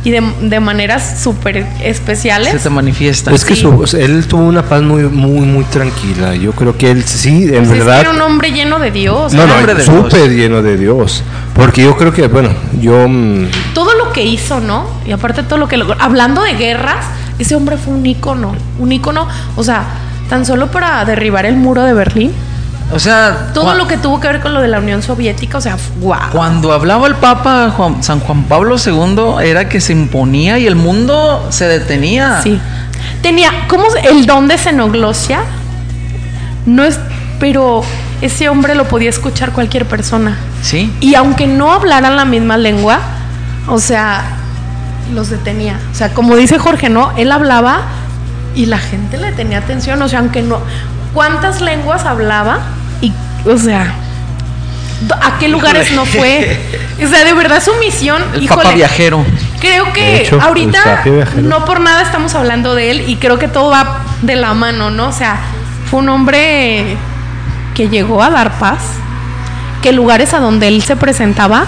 y de, de maneras súper especiales. Se te manifiesta. Es que Sí. su- él tuvo una paz muy, muy, muy tranquila. Yo creo que él sí, en Pues es que verdad. era un hombre lleno de Dios. no, un no, hombre de Dios. súper lleno de Dios. Porque yo creo que, bueno, yo. mm, todo lo que hizo, ¿no? Y aparte todo lo que logró. Hablando de guerras, ese hombre fue un ícono, un ícono, o sea, tan solo para derribar el muro de Berlín, O sea, todo lo que tuvo que ver con lo de la Unión Soviética, o sea, wow. Cuando hablaba el Papa Juan- San Juan Pablo II era que se imponía y el mundo se detenía. Sí. Tenía, ¿cómo el don de xenoglosia? No es, pero ese hombre lo podía escuchar cualquier persona. Sí. Y aunque no hablaran la misma lengua, o sea, los detenía. O sea, como dice Jorge, ¿no? Él hablaba y la gente le tenía atención. O sea, aunque no. ¿Cuántas lenguas hablaba? Y, o sea, ¿a qué lugares no fue? O sea, de verdad su misión. El híjole, Papa viajero. Creo que hecho, ahorita viajero. no por nada estamos hablando de él y creo que todo va de la mano, ¿no? O sea, fue un hombre que llegó a dar paz, que lugares a donde él se presentaba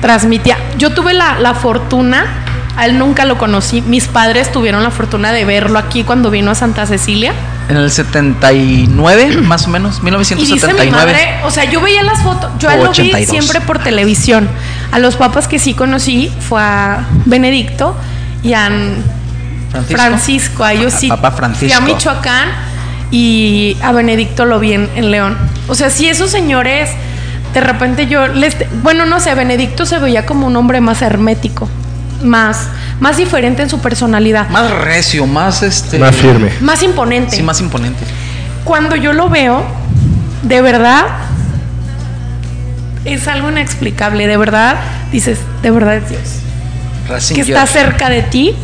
transmitía. Yo tuve la, la fortuna, a él nunca lo conocí, mis padres tuvieron la fortuna de verlo aquí cuando vino a Santa Cecilia. En el 79, más o menos, Y dice mi 1979. madre, o sea, yo veía las fotos, yo a él lo vi 82. siempre por televisión. A los papas que sí conocí fue a Benedicto y a Francisco. Francisco, a ellos sí. Papa Fui Francisco. a Michoacán y a Benedicto lo vi en, en León. O sea, si esos señores, de repente yo les. Bueno, no sé, Benedicto se veía como un hombre más hermético, más, más diferente en su personalidad, Más recio, más este. Más firme. más imponente. Sí, más imponente. Cuando yo lo veo, de verdad, es algo inexplicable. De verdad, dices, de verdad es Dios. que Ratzinger. está cerca de ti.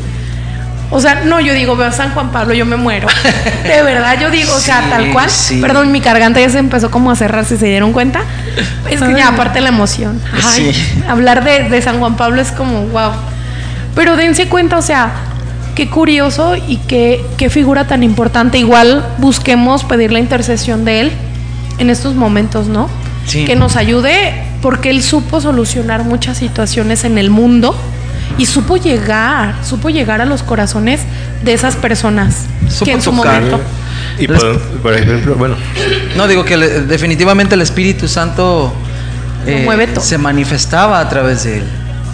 O sea, no, yo digo, veo a San Juan Pablo, yo me muero. De verdad, yo digo, o sea, Sí, tal cual. sí. Perdón, mi garganta ya se empezó como a cerrar, si se dieron cuenta. Es que ya, aparte la emoción. Ay, Sí. Hablar de, de San Juan Pablo es como, wow. Pero dense cuenta, o sea, qué curioso y qué, qué figura tan importante. Igual busquemos pedir la intercesión de él en estos momentos, ¿no? Sí. Que nos ayude porque él supo solucionar muchas situaciones en el mundo y supo llegar, supo llegar a los corazones de esas personas Supo que en su tocar. momento. Y por, por ejemplo, bueno, No, digo que le- definitivamente el Espíritu Santo eh, Lo mueve todo. se manifestaba a través de él.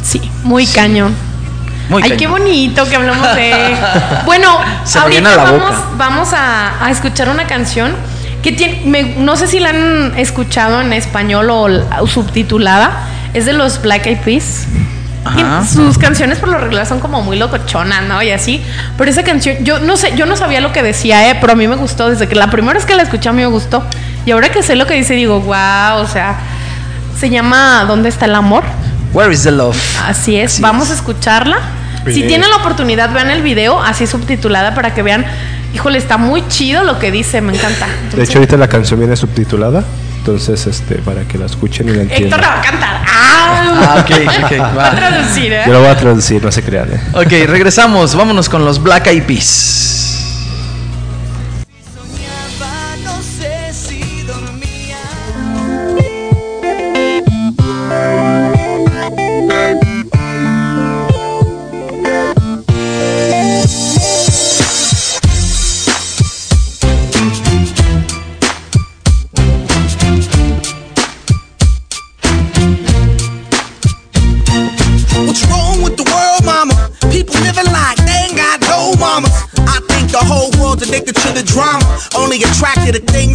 Sí, muy cañón. Muy Ay, cañón. qué bonito que hablamos de. Bueno, Se ahorita vamos, vamos a, a escuchar una canción que tiene, me- no sé si la han escuchado en español o, o subtitulada. Es de los Black Eyed Peas. Ajá. sus canciones por lo regular son como muy locochonas, ¿no? Y así. Pero esa canción, yo no sé, yo no sabía lo que decía, ¿eh? Pero a mí me gustó. Desde que la primera vez que la escuché a mí me gustó. Y ahora que sé lo que dice, digo, wow, o sea, se llama ¿Dónde está el amor? Where is the love? Así es, Así vamos es. a escucharla. Si tienen la oportunidad, vean el video así subtitulada para que vean. Híjole, está muy chido lo que dice, me encanta. De hecho, ahorita la canción viene subtitulada. Entonces, este, para que la escuchen y la Héctor entiendan. la va a cantar. ¡Ah! Ah, ok, ok, Va a traducir, ¿eh? Yo lo voy a traducir, no se crean, ¿eh? Ok, regresamos. Vámonos con los Black Eyed Peas.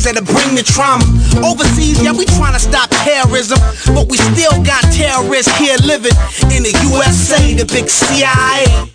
That'll bring the trauma. Overseas, yeah, we trying to stop terrorism. But we still got terrorists here living in the USA, the big CIA.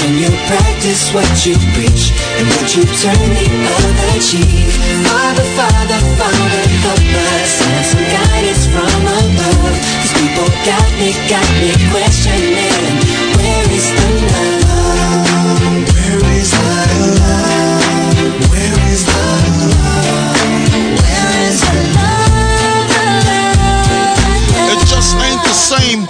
When you practice what you preach and what you turn the other cheek. Father, Father, Father, help us and some guidance from above. These people got me, got me questioning. Where is the love? Where is the love? Where is the love? Where is? The love? It just ain't the same.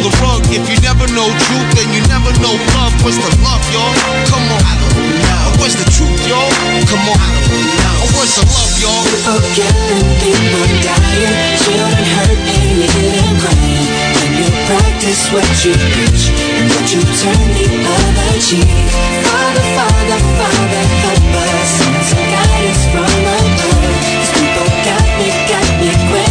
the rug. If you never know truth, then you never know love. Where's the love, y'all? Come on. I. Where's the truth, y'all? Come on. I. Where's the love, y'all? People killing, people dying, children hurt and crying. When you practice what you preach and what you turn the other cheek. Father, Father, Father, help us some guidance from above. These people got me, got me questioning.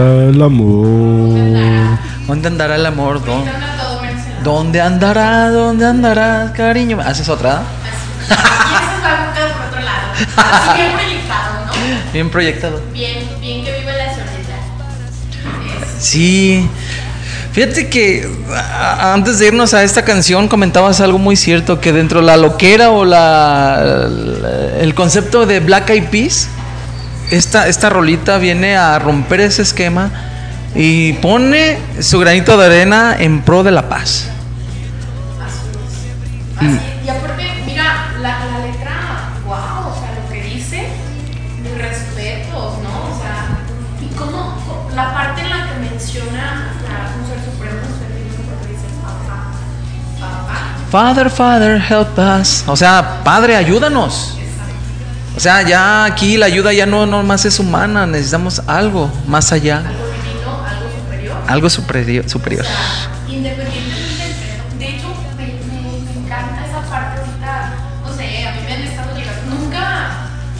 ¿Dónde está el amor? ¿Dónde andará el amor? ¿Dónde, ¿Dónde andará? ¿Dónde andará, cariño? ¿Haces otra? Y eso va por otro lado. Así bien proyectado, ¿no? Bien proyectado. Bien, bien que vive la soledad. Sí. Fíjate que antes de irnos a esta canción comentabas algo muy cierto, que dentro de la loquera o la, el concepto de Black Eyed Peas, esta, esta rolita viene a romper ese esquema y pone su granito de arena en pro de la paz. Así, y aparte, mira, la, la letra, wow, o sea, lo que dice, mis respetos, ¿no? O sea, y cómo, la parte en la que menciona a un ser supremo, un ser divino, porque dice papá, papá, Father, Father, help us. O sea, Padre, ayúdanos. O sea, ya aquí la ayuda ya no nomás es humana, necesitamos algo más allá, algo divino, algo superior. algo superior. superior. O sea, independientemente del. De hecho, me, me- me encanta esa parte ahorita. No sé, a mí me han estado llegando. Nunca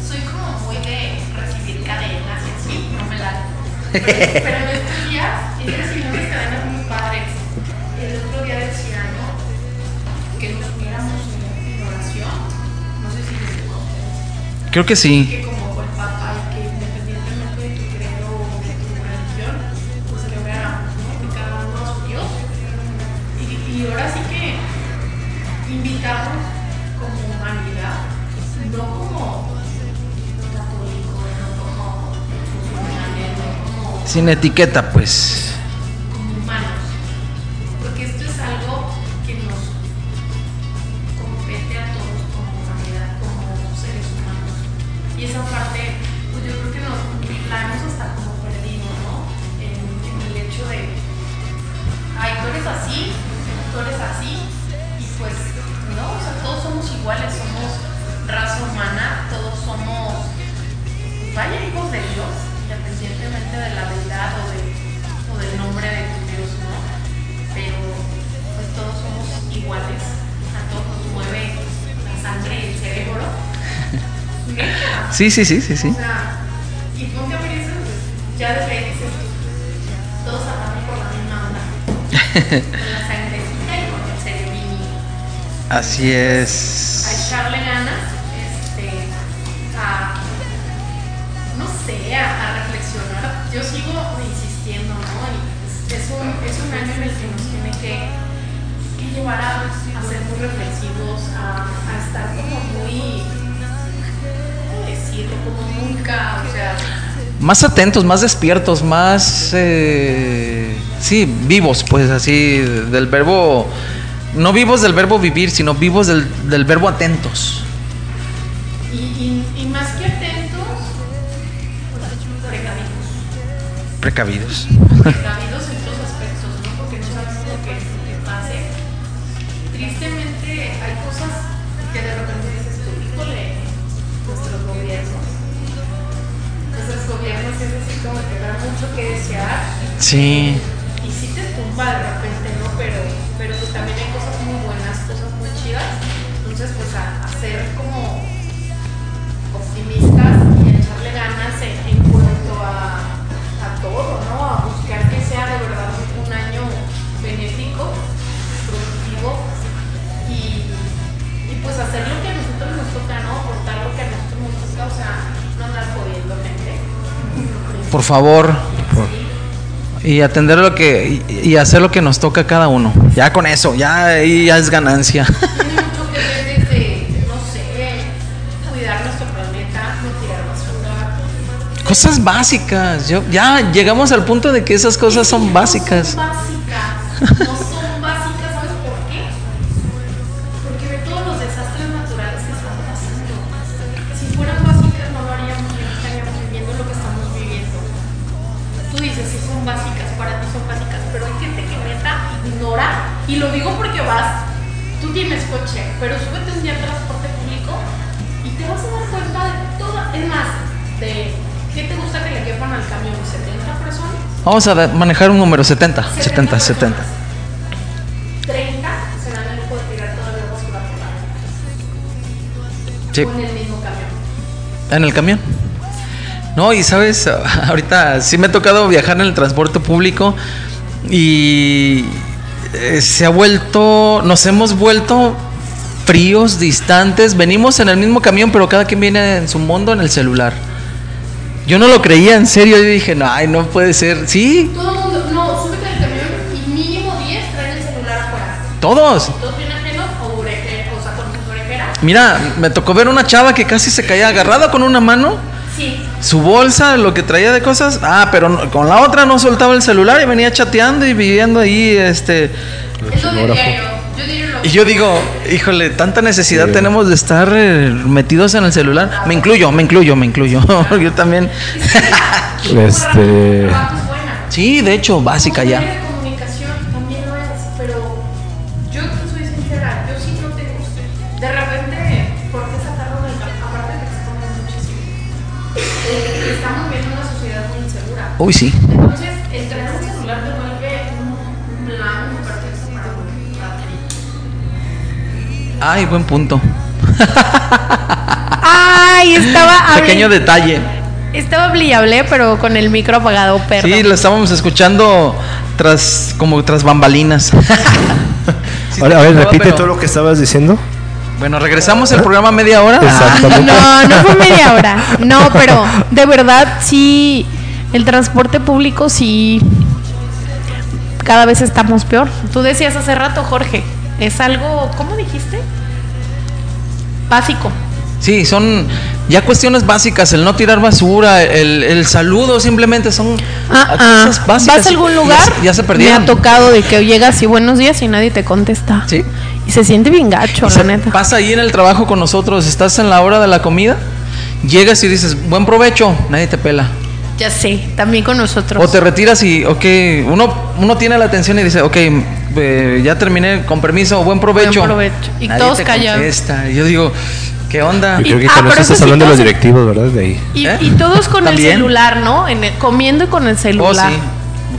soy como muy de recibir cadenas y así, no me la. Pero, pero musulmanes, no como Sin etiqueta, pues. Sí, sí, sí, sí, sí. O sea, y ponte a ver eso, pues, ya desde ahí dices, todos hablando por la misma onda, con la sangrecita y con el cerebrini Así es. Más atentos, más despiertos, más. eh, sí, vivos, pues así, del verbo. No vivos del verbo vivir, sino vivos del, del verbo atentos. y, y, y más que atentos, precavidos. Precavidos. precavidos que desear Sí. y sí te tumba de repente, ¿no? Pero, pero pues también hay cosas muy buenas, cosas muy chidas. Entonces, pues a, a ser como optimistas y a echarle ganas en, en cuanto a, a todo, ¿no? A buscar que sea de verdad un, un año benéfico, productivo y, y pues hacer lo que a nosotros nos toca, ¿no? Aportar lo que a nosotros nos toca, o sea, no andar jodiendo gente. Por favor. Y atender lo que. Y, hacer lo que nos toca a cada uno. Ya con eso, ya ya es ganancia. Cosas básicas. Yo, ya llegamos al punto de que esas cosas son básicas. son básicas. No Vamos a manejar un número 70. 70, 70. 30 se dan el lujo de tirar todavía basura por la Sí. con el mismo camión. En el camión. No, y sabes, ahorita sí me ha tocado viajar en el transporte público y eh, se ha vuelto, nos hemos vuelto fríos, distantes. Venimos en el mismo camión, pero cada quien viene en su mundo en el celular. Yo no lo creía, en serio. Yo dije, no, ay, no puede ser. Sí, Todo el mundo, no, súbete al camión y mínimo 10 traen el celular afuera. todos. Todos bien ajenos o oreje, o sea, con sus orejeras. Mira, me tocó ver una chava que casi se caía agarrada con una mano. Sí. Su bolsa, lo que traía de cosas. Ah, pero no- con la otra no soltaba el celular y venía chateando y viviendo ahí, este. Es Y yo digo, híjole, tanta necesidad Sí. tenemos de estar eh, metidos en el celular. Me incluyo, me incluyo, me incluyo. yo también. Este. trabajo es buena. sí, de hecho, básica ya. medio de Ay, buen punto. Ay, estaba Pequeño detalle. Estaba hablé, pero con el micro apagado, perdón. Sí, lo estábamos escuchando tras como tras bambalinas. Sí, Ahora, a ver, repite pero- todo lo que estabas diciendo. Bueno, regresamos el programa media hora. Exactamente. No, no fue media hora. No, pero de verdad sí, el transporte público sí, cada vez estamos peor. Tú decías hace rato, Jorge, es algo, ¿cómo dijiste? Básico. Sí, son ya cuestiones básicas, el no tirar basura, el, el saludo, simplemente son Ah, ah. cosas básicas. ¿Vas a algún lugar? Ya, se Me ha tocado de que llegas y buenos días y nadie te contesta. Sí. Y se siente bien gacho, Y la neta. Pasa ahí en el trabajo con nosotros, estás en la hora de la comida, llegas y dices, buen provecho, nadie te pela. Ya sé, también con nosotros. O te retiras y, ok, uno, uno tiene la atención y dice, ok, eh, ya terminé, con permiso, buen provecho. Buen provecho. Y Nadie todos callados. yo digo, ¿qué onda? Yo creo que ah, estás sí, hablando de los directivos, ¿verdad? De ahí. Y, ¿Eh? y todos con el celular, ¿no? En el- comiendo y con el Oh, celular. sí.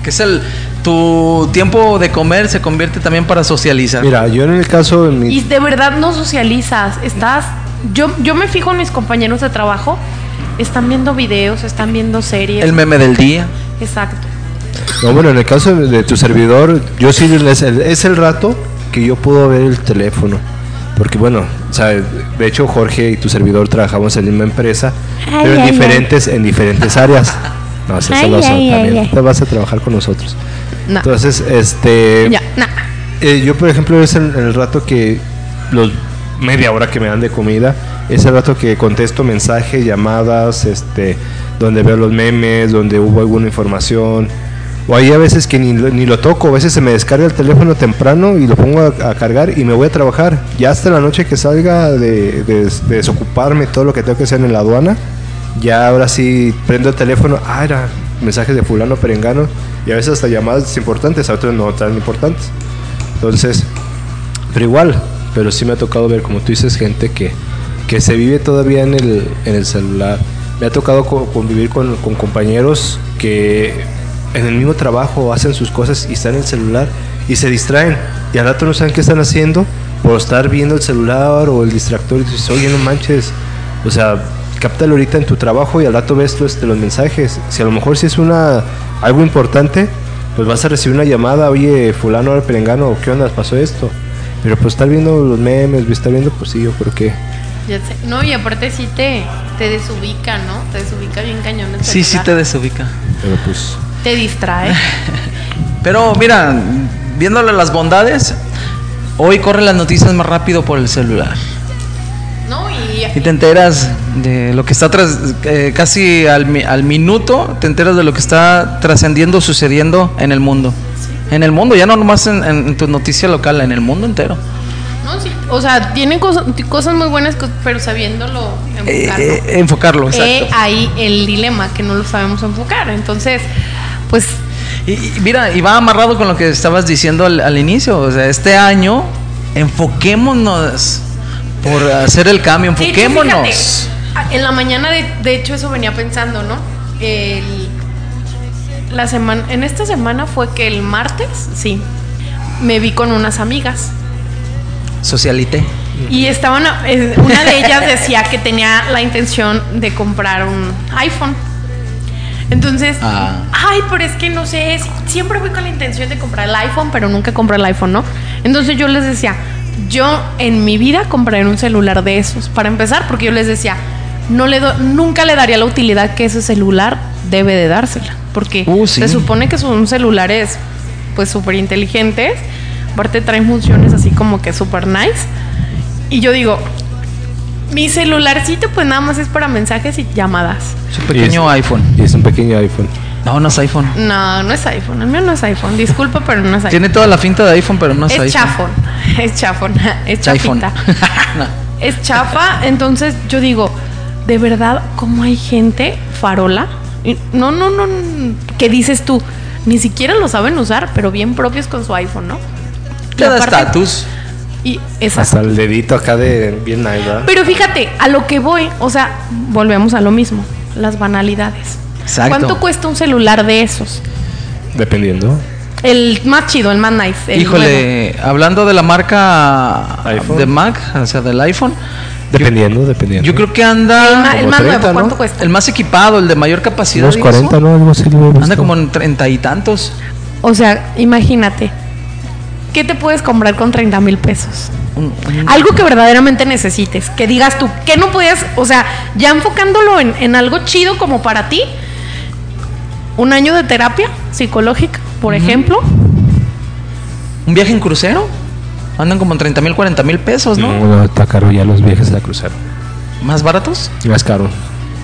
Que es el, tu tiempo de comer se convierte también para socializar. Mira, yo en el caso de mi Y de verdad no socializas. Estás. Yo, yo me fijo en mis compañeros de trabajo. Están viendo videos, están viendo series. El meme del día. Exacto. No, bueno, en el caso de, tu servidor, yo sí es el, es el rato que yo puedo ver el teléfono. Porque bueno, o sea, de hecho Jorge y tu servidor trabajamos en la misma empresa, Ay, pero en ay, diferentes, en diferentes áreas. No, eso ay, también. ay, ay. Te vas a trabajar con nosotros. No. Entonces, este ya, eh, yo por ejemplo es el, el rato que los media hora que me dan de comida, es el rato que contesto mensajes, llamadas, este, donde veo los memes, donde hubo alguna información. O hay a veces que ni, ni lo toco, a veces se me descarga el teléfono temprano y lo pongo a, cargar y me voy a trabajar. Ya hasta la noche que salga de, de- de desocuparme todo lo que tengo que hacer en la aduana, ya ahora sí prendo el teléfono, ah, era mensajes de fulano perengano y a veces hasta llamadas importantes, a otros no tan importantes. Entonces, pero igual, pero sí me ha tocado ver, como tú dices, gente que, que se vive todavía en el, en el celular. Me ha tocado co- convivir con, con compañeros que en el mismo trabajo hacen sus cosas y están en el celular y se distraen y al rato no saben qué están haciendo por estar viendo el celular o el distractor y dices, oye, no manches, o sea, cáptalo ahorita en tu trabajo y al rato ves los, los mensajes. Si a lo mejor si es una algo importante, pues vas a recibir una llamada, oye, fulano o perengano, ¿qué onda? ¿Pasó esto? Pero pues estar viendo los memes, estar viendo, pues sí, yo creo que... Ya sé. No, y aparte sí te, te desubica, ¿no? Te desubica bien cañón Sí, sí te desubica. Pero pues... Te distrae. Pero mira, viéndole las bondades, hoy corren las noticias más rápido por el celular. ¿No? Y, Y te enteras de lo que está tras, eh, casi al, mi- al minuto, te enteras de lo que está trascendiendo, sucediendo en el mundo. En el mundo, ya no nomás en, en- en tu noticia local, en el mundo entero. no, sí. O sea, tienen cosas, cosas muy buenas, pero sabiéndolo Eh, enfocar. eh, enfocarlo, exacto. Eh, ahí el dilema, que no lo sabemos enfocar. Entonces, pues Y, y mira, y va amarrado con lo que estabas diciendo al, al inicio. O sea, este año enfoquémonos por hacer el cambio, hecho, enfoquémonos. fíjate, en la mañana, de, de hecho, eso venía pensando, ¿no? El- la semana, en esta semana fue que el martes, sí, me vi con unas amigas. Socialité. Y estaban, eh, una de ellas decía que tenía la intención de comprar un iPhone. Entonces, Ah. ay, pero es que no sé, si- siempre voy con la intención de comprar el iPhone, pero nunca compro el iPhone, ¿no? Entonces yo les decía, yo en mi vida compraré un celular de esos, para empezar, porque yo les decía, no le do- nunca le daría la utilidad que ese celular debe de dársela, porque Uh, sí. se supone que son celulares pues súper inteligentes, aparte traen funciones así como que súper nice, y yo digo, mi celularcito pues nada más es para mensajes y llamadas. Es un pequeño iPhone. Y es un pequeño iPhone. No, no es iPhone. No, no es iPhone. El mío no es iPhone. Disculpa, pero no es iPhone. Tiene toda la finta de iPhone, pero no es, es iPhone. chafón. Es chafón. Es iPhone. chafita. No. Es chafa. Entonces yo digo, de verdad, ¿cómo hay gente farola? Y No, no, no. Que dices tú, ni siquiera lo saben usar, pero bien propios con su iPhone, ¿no? Le Y da estatus. Y exacto. Hasta el dedito acá de bien nice, ¿verdad? Pero fíjate, a lo que voy, o sea, volvemos a lo mismo, las banalidades. Exacto. ¿Cuánto cuesta un celular de esos? Dependiendo. El más chido, el más nice. el Híjole, hablando de la marca iPhone. de Mac, o sea, del iPhone, Dependiendo, dependiendo. yo creo que nuevo. El, ma- anda el más 30, nuevo, ¿no? ¿cuánto cuesta? el más equipado, el de mayor capacidad. Unos y 40, eso, ¿no? Algo así. Anda como en treinta y tantos. O sea, imagínate, ¿qué te puedes comprar con 30 mil pesos? Algo que verdaderamente necesites, que digas tú, que no podías, o sea, ya enfocándolo en, en algo chido como para ti, un año de terapia psicológica, por ejemplo, un viaje en crucero. Andan como en 30 mil, 40 mil pesos, ¿no? No, no, está caro ya los viajes a crucero. ¿Más baratos? Más caro.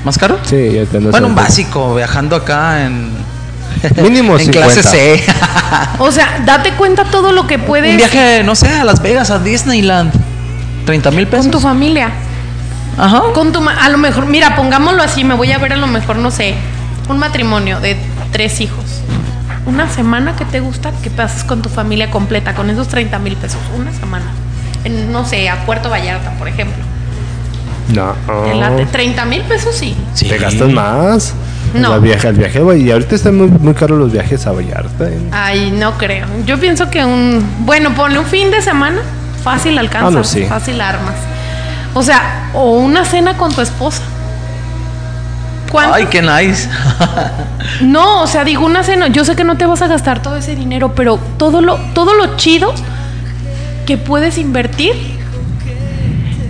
¿Más caro? Sí, ya te Bueno, un básico, viajando acá en. Mínimo en 50. clase C. o sea, date cuenta todo lo que puedes un viaje, no sé, a Las Vegas, a Disneyland. 30 mil pesos. con tu familia. Ajá. Con tu a lo mejor, mira, pongámoslo así, me voy a ver a lo mejor, no sé, un matrimonio de tres hijos. Una semana que te gusta que pases con tu familia completa, con esos 30 mil pesos. Una semana. En, no sé, a Puerto Vallarta, por ejemplo. No. Late 30 mil pesos sí. Sí. Te gastas más. No. La viaje, el viaje, güey. Y ahorita están muy, muy caros los viajes a Vallarta. ¿eh? Ay, no creo. Yo pienso que un. Bueno, ponle un fin de semana. Fácil alcanza. Ah, no, sí. Fácil armas. O sea, o una cena con tu esposa. ¿Cuánto? Ay, qué nice. No, o sea, digo una cena. Yo sé que no te vas a gastar todo ese dinero, pero todo lo, todo lo chido que puedes invertir.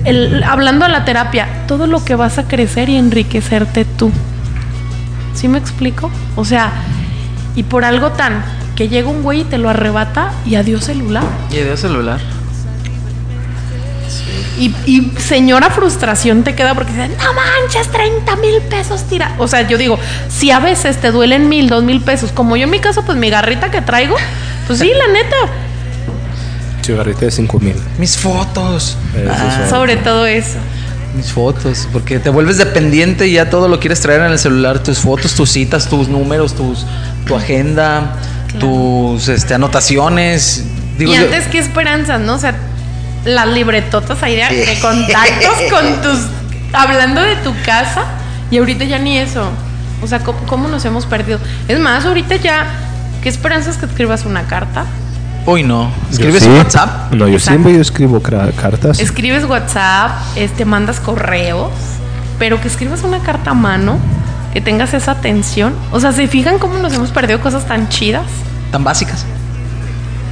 El- hablando de la terapia, todo lo que vas a crecer y enriquecerte tú. ¿Sí me explico? O sea, y por algo tan que llega un güey y te lo arrebata y adiós celular. y de celular. Y, y señora frustración te queda porque dicen, no manches, 30 mil pesos tira. O sea, yo digo, si a veces te duelen mil, dos mil pesos, como yo en mi caso, pues mi garrita que traigo, pues sí, la neta, Cigarrita de 5 mil. Mis fotos. Eso Ah, sobre todo eso. Mis fotos. Porque te vuelves dependiente y ya todo lo quieres traer en el celular. Tus fotos, tus citas, tus números, tus, tu agenda, tus este, anotaciones. Digo y yo- antes, qué esperanzas, ¿no? O sea, las libretotas ahí de, de contactos con tus. hablando de tu casa, y ahorita ya ni eso. O sea, ¿cómo, cómo nos hemos perdido? Es más, ahorita ya, ¿qué esperanzas que escribas una carta? Uy, no. ¿Escribes sí. WhatsApp? No, yo Exacto. siempre yo escribo cartas. Escribes WhatsApp, este, mandas correos, pero que escribas una carta a mano, que tengas esa atención. O sea, ¿se fijan cómo nos hemos perdido cosas tan chidas? Tan básicas.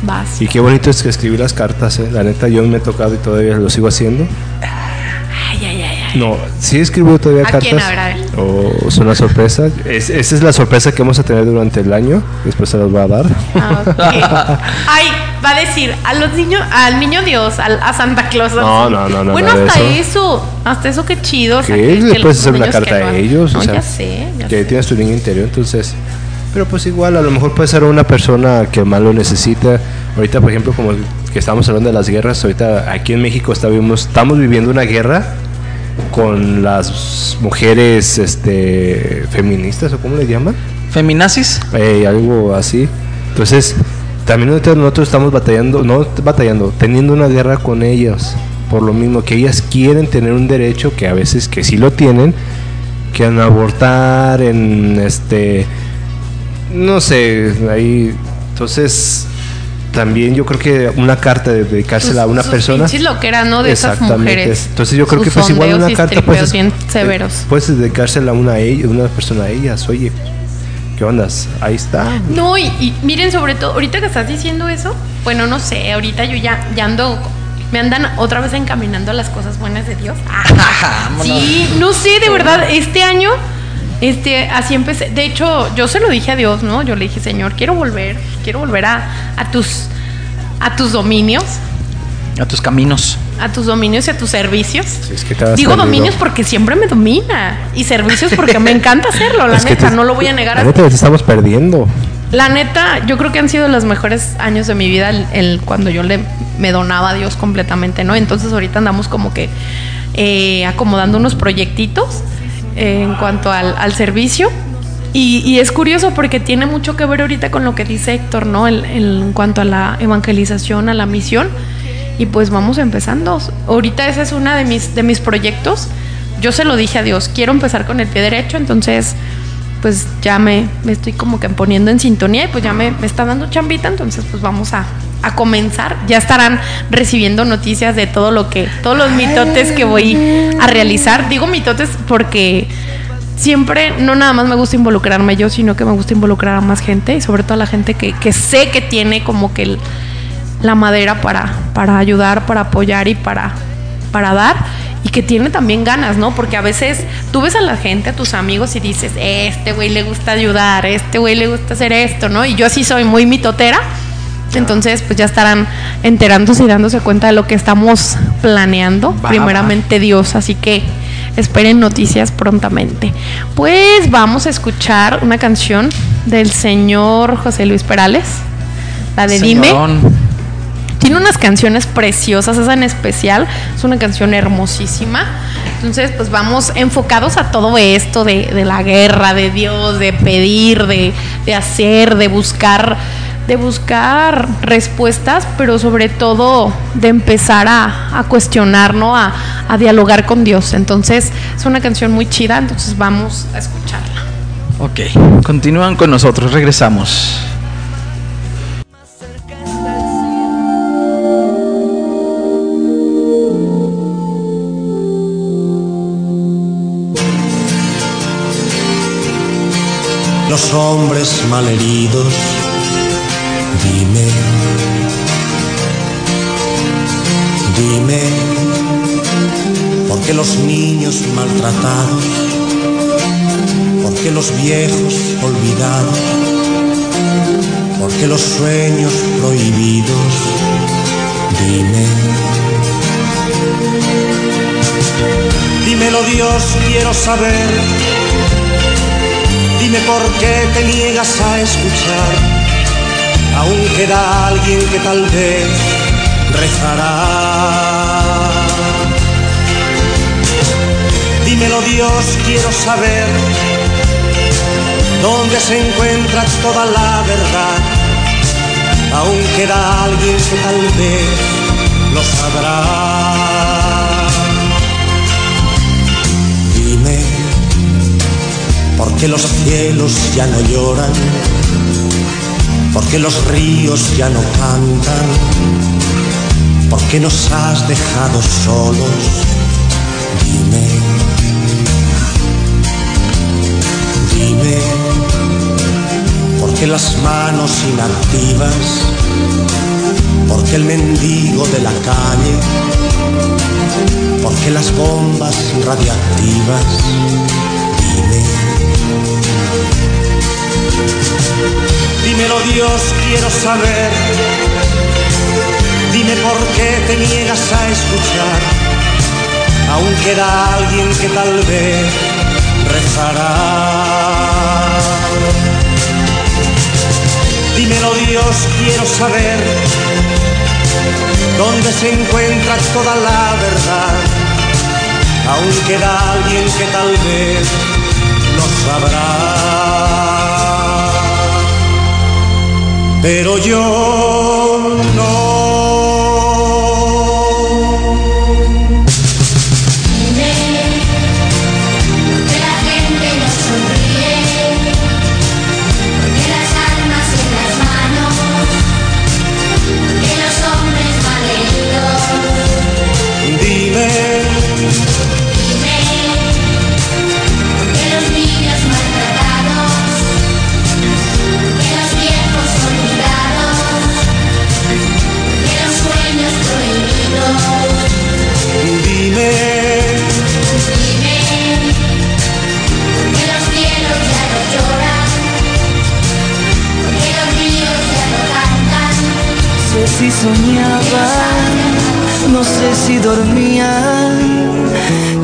Vas. Y qué bonito es que escribir las cartas, ¿eh? La neta, yo me he tocado y todavía lo sigo haciendo. Ay, ay, ay, ay. No, sí escribo todavía ¿A cartas. quién? O es una sorpresa. Es- esa es la sorpresa que vamos a tener durante el año. Después se las voy a dar. Ah, ok. Ay, va a decir a los niños, al niño Dios, al- a Santa Claus. No, no, no, no, Bueno, hasta eso. eso. hasta eso qué chido. o sea, que que- que le los puedes hacer una carta que a ellos. No, o sea, ya sé, ya que sé. tienes tu niño interior, entonces. Pero pues igual, a lo mejor puede ser una persona que más lo necesita. Ahorita, por ejemplo, como que estamos hablando de las guerras, ahorita aquí en México estamos, estamos viviendo una guerra con las mujeres este, feministas, o cómo le llaman. ¿Feminazis? Eh, algo así. Entonces, también nosotros estamos batallando, no batallando, teniendo una guerra con ellas. Por lo mismo que ellas quieren tener un derecho que a veces que sí lo tienen, que en abortar, en este, no sé, ahí, entonces también yo creo que una carta de dedicársela a una Sus persona. loqueras, ¿no? De esas mujeres. Entonces yo creo Sus que pues igual una carta pues, bien eh, severos. puedes dedicársela a una a ella, una persona a ellas, oye, ¿qué ondas? Ahí está. No, y, y miren, sobre todo, ahorita que estás diciendo eso, bueno, no sé, ahorita yo ya, ya ando, me andan otra vez encaminando a las cosas buenas de Dios. Ah, sí, no sé, de verdad, este año, este, así empecé. De hecho, yo se lo dije a Dios, ¿no? Yo le dije, Señor, quiero volver, quiero volver a, a tus, a tus dominios, A tus caminos. a tus dominios y a tus servicios. Sí, es que Digo dominios porque siempre me domina y servicios porque me encanta hacerlo, la Es neta, te- no lo voy a negar. La neta, te estamos perdiendo. La neta, yo creo que han sido los mejores años de mi vida el, el- cuando yo le me donaba a Dios completamente, ¿no? Entonces ahorita andamos como que eh, acomodando unos proyectitos en cuanto al, al servicio. Y, y es curioso porque tiene mucho que ver ahorita con lo que dice Héctor, ¿no? El- en cuanto a la evangelización, a la misión. Y pues vamos empezando. Ahorita ese es uno de mis, de mis proyectos. Yo se lo dije a Dios, quiero empezar con el pie derecho, entonces pues ya me, me estoy como que poniendo en sintonía y pues ya me, me está dando chambita, entonces pues vamos a, a comenzar. Ya estarán recibiendo noticias de todo lo que, todos los mitotes que voy a realizar. Digo mitotes porque siempre no nada más me gusta involucrarme yo, sino que me gusta involucrar a más gente y sobre todo a la gente que, que sé que tiene como que el- la madera para, para ayudar, para apoyar y para, para dar y que tiene también ganas, ¿no? Porque a veces tú ves a la gente, a tus amigos y dices, este güey le gusta ayudar, este güey le gusta hacer esto, ¿no? Y yo así soy muy mitotera. Entonces, pues ya estarán enterándose y dándose cuenta de lo que estamos planeando. Va, primeramente Dios, así que esperen noticias prontamente. Pues vamos a escuchar una canción del señor José Luis Perales, la de Dime. Tiene unas canciones preciosas, esa en especial, es una canción hermosísima. Entonces, pues vamos enfocados a todo esto de, de la guerra, de Dios, de pedir, de, de hacer, de buscar, de buscar respuestas, pero sobre todo de empezar a, a cuestionar, ¿no? A, a dialogar con Dios. Entonces, es una canción muy chida, entonces vamos a escucharla. Ok, continúan con nosotros, regresamos. los hombres malheridos. Dime, dime, ¿por qué los niños maltratados? ¿Por qué los viejos olvidados? ¿Por qué los sueños prohibidos? Dime. Dímelo Dios, quiero saber Dime por qué te niegas a escuchar. Aún queda alguien que tal vez rezará. Dímelo Dios, quiero saber dónde se encuentra toda la verdad. Aún queda alguien que tal vez lo sabrá. Dime ¿Por qué los cielos ya no lloran? ¿Por qué los ríos ya no cantan? ¿Por qué nos has dejado solos? Dime, dime, ¿por qué las manos inactivas? ¿Por qué el mendigo de la calle? ¿Por qué las bombas radiactivas? Dime. Dímelo Dios, quiero saber. Dime por qué te niegas a escuchar. Aún queda alguien que tal vez rezará. Dímelo Dios, quiero saber. Dónde se encuentra toda la verdad. Aún queda alguien que tal vez lo sabrá. Pero yo no. Si soñaba, no sé si dormía.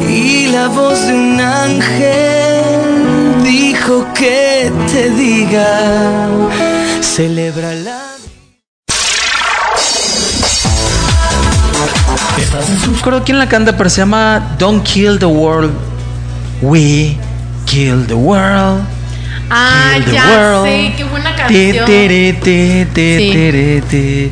Y la voz de un ángel dijo que te diga, celebra la No recuerdo quién la canta, pero se llama Don't Kill the World. We kill the world. Ah, Kill the ya world. sé, qué buena Te, canción. tere, te, te, Sí.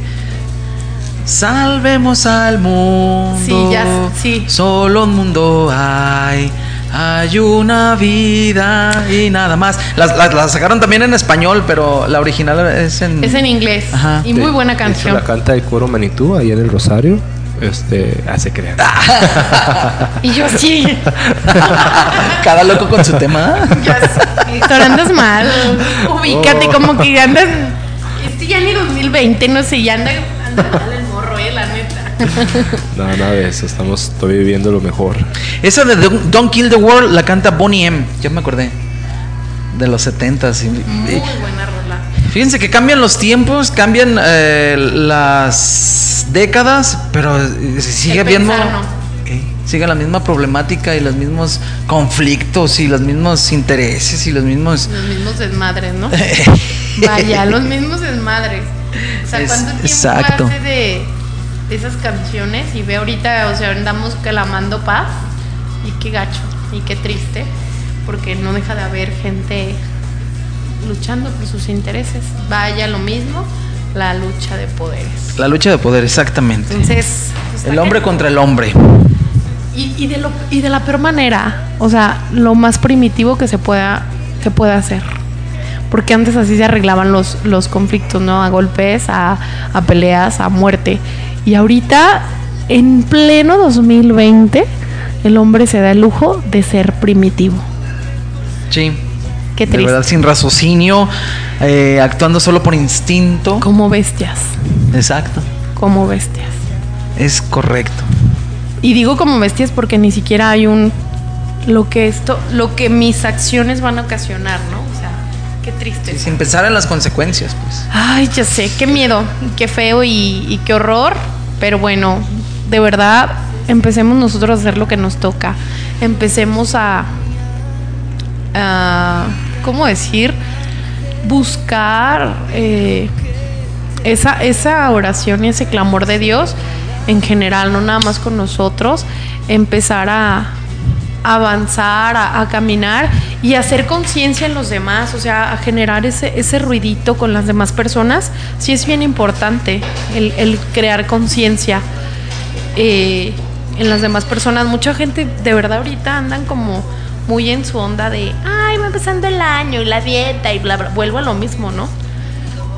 Salvemos al mundo. Sí, ya, sí. Solo un mundo hay. Hay una vida y nada más. Las, las- las sacaron también en español, pero la original es en. Es en inglés. Ajá. Y muy buena hecho, canción. la canta el coro Manitú ahí en el Rosario. Este, hace creer. Y yo sí. Cada loco con su tema. ya andas mal. Ubícate Oh. como que andas. Este ya ni 2020, no sé, ya anda, anda mal No, nada de eso. Estamos todavía viviendo lo mejor. Esa de Don't, Don't Kill the World la canta Bonnie M. Ya me acordé. De los 70s. y- Muy y- buena rola. Fíjense que cambian los tiempos, cambian eh, las décadas, pero eh, sigue habiendo. Sigue la misma problemática y los mismos conflictos y los mismos intereses y los mismos. Los mismos desmadres, ¿no? Vaya, los mismos desmadres. O sea, Es- ¿cuánto tiempo exacto. hace de, de esas canciones? Y ve ahorita, o sea, andamos clamando paz. Y qué gacho, y qué triste. Porque no deja de haber gente luchando por sus intereses. Vaya, lo mismo, la lucha de poderes. La lucha de poder, exactamente. Entonces, pues, El ¿a hombre contra el hombre. Y, y de lo, y de la peor manera, o sea, lo más primitivo que se pueda, que pueda hacer. Porque antes así se arreglaban los, los conflictos, ¿no? A golpes, a, a peleas, a muerte. Y ahorita, en pleno 2020, el hombre se da el lujo de ser primitivo. Sí. Qué De triste. verdad, sin raciocinio, eh, actuando solo por instinto. Como bestias, Exacto. como bestias. Es correcto. Y digo como bestias porque ni siquiera hay un lo que esto, lo que mis acciones van a ocasionar, ¿no? Qué triste. Y sin pensar en las consecuencias, pues. Ay, ya sé, qué miedo, qué feo y, y qué horror. Pero bueno, de verdad, empecemos nosotros a hacer lo que nos toca. Empecemos a, a ¿cómo decir? Buscar eh, esa, esa oración y ese clamor de Dios en general, no nada más con nosotros. Empezar a avanzar, a, a caminar y hacer conciencia en los demás, o sea, a generar ese, ese ruidito con las demás personas, sí es bien importante el, crear conciencia eh, en las demás personas. Mucha gente de verdad ahorita andan como muy en su onda de, ay, va empezando el año y la dieta y bla, bla, vuelvo a lo mismo, ¿no?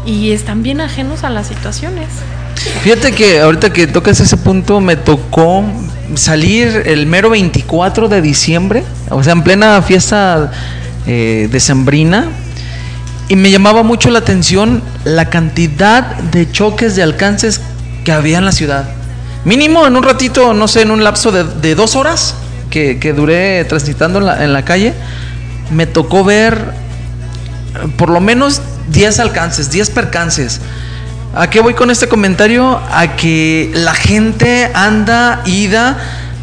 Y están bien ajenos a las situaciones. Fíjate que ahorita que tocas ese punto, me tocó salir el mero 24 de diciembre, o sea, en plena fiesta eh, decembrina, y me llamaba mucho la atención la cantidad de choques de alcances que había en la ciudad. Mínimo en un ratito, no sé, en un lapso de, dos horas que, que duré transitando en la, calle, me tocó ver por lo menos 10 alcances, 10 percances. ¿A qué voy con este comentario? A que la gente anda ida,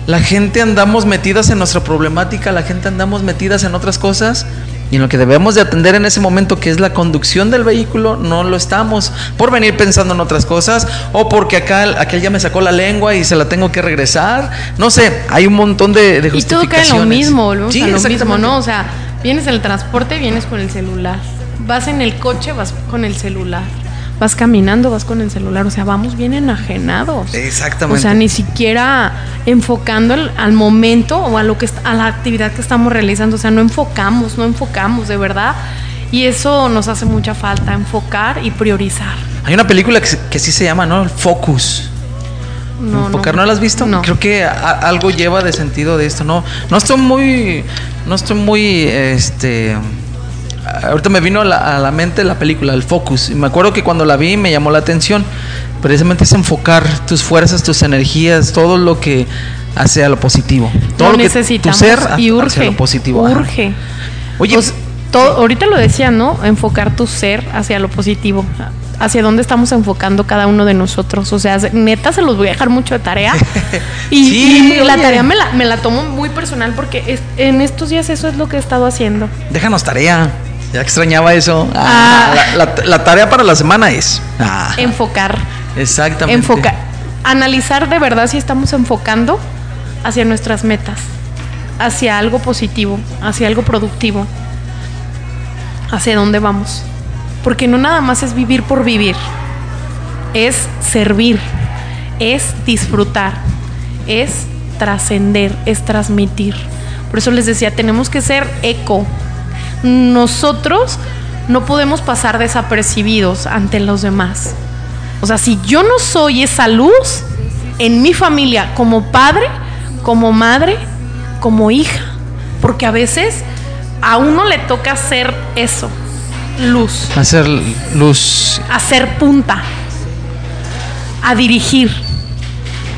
la gente andamos metidas en nuestra problemática, la gente andamos metidas en otras cosas y en lo que debemos de atender en ese momento que es la conducción del vehículo no lo estamos por venir pensando en otras cosas o porque acá aquel ya me sacó la lengua y se la tengo que regresar no sé hay un montón de, de Y todo cae en lo justificaciones mismo, volvemos Sí, a lo mismo. ¿no? O sea, vienes en el transporte, vienes con el celular. Vas en el coche, vas con el celular. Vas caminando, vas con el celular, o sea, vamos bien enajenados. Exactamente. O sea, ni siquiera enfocando al, al momento o a lo que a la actividad que estamos realizando, o sea, no enfocamos, no enfocamos de verdad. Y eso nos hace mucha falta, enfocar y priorizar. Hay una película que, que sí se llama, ¿no? El Focus. No, Enfocar, ¿no la has visto? No. Creo que a- algo lleva de sentido de esto, ¿no? No estoy muy, no estoy muy, este, ahorita me vino a la, a la mente la película, el Focus. Y me acuerdo que cuando la vi me llamó la atención. Precisamente es enfocar tus fuerzas, tus energías, todo lo que hace a lo positivo. Todo Lo lo que tu ser y hacia urge. lo positivo. ajá. Urge. Oye, Pues, todo, ahorita lo decía, ¿no? Enfocar tu ser hacia lo positivo. Hacia dónde estamos enfocando cada uno de nosotros. O sea, se- neta se los voy a dejar mucho de tarea. Y, Sí, y la tarea me la, me la tomo muy personal porque es- en estos días eso es lo que he estado haciendo. déjanos tarea. Ya extrañaba eso. Ah, Ah. La, la- la tarea para la semana es. Ah, Enfocar. exactamente. Enfocar. Analizar de verdad si estamos enfocando hacia nuestras metas. Hacia algo positivo. Hacia algo productivo. Hacia dónde vamos. Porque no nada más es vivir por vivir. Es servir. Es disfrutar. Es trascender. Es transmitir. Por eso les decía, tenemos que ser eco. Nosotros no podemos pasar desapercibidos ante los demás. O sea, si yo no soy esa luz en mi familia como padre, como madre, como hija, porque a veces a uno le toca hacer eso, luz, Hacer luz. hacer punta, a dirigir.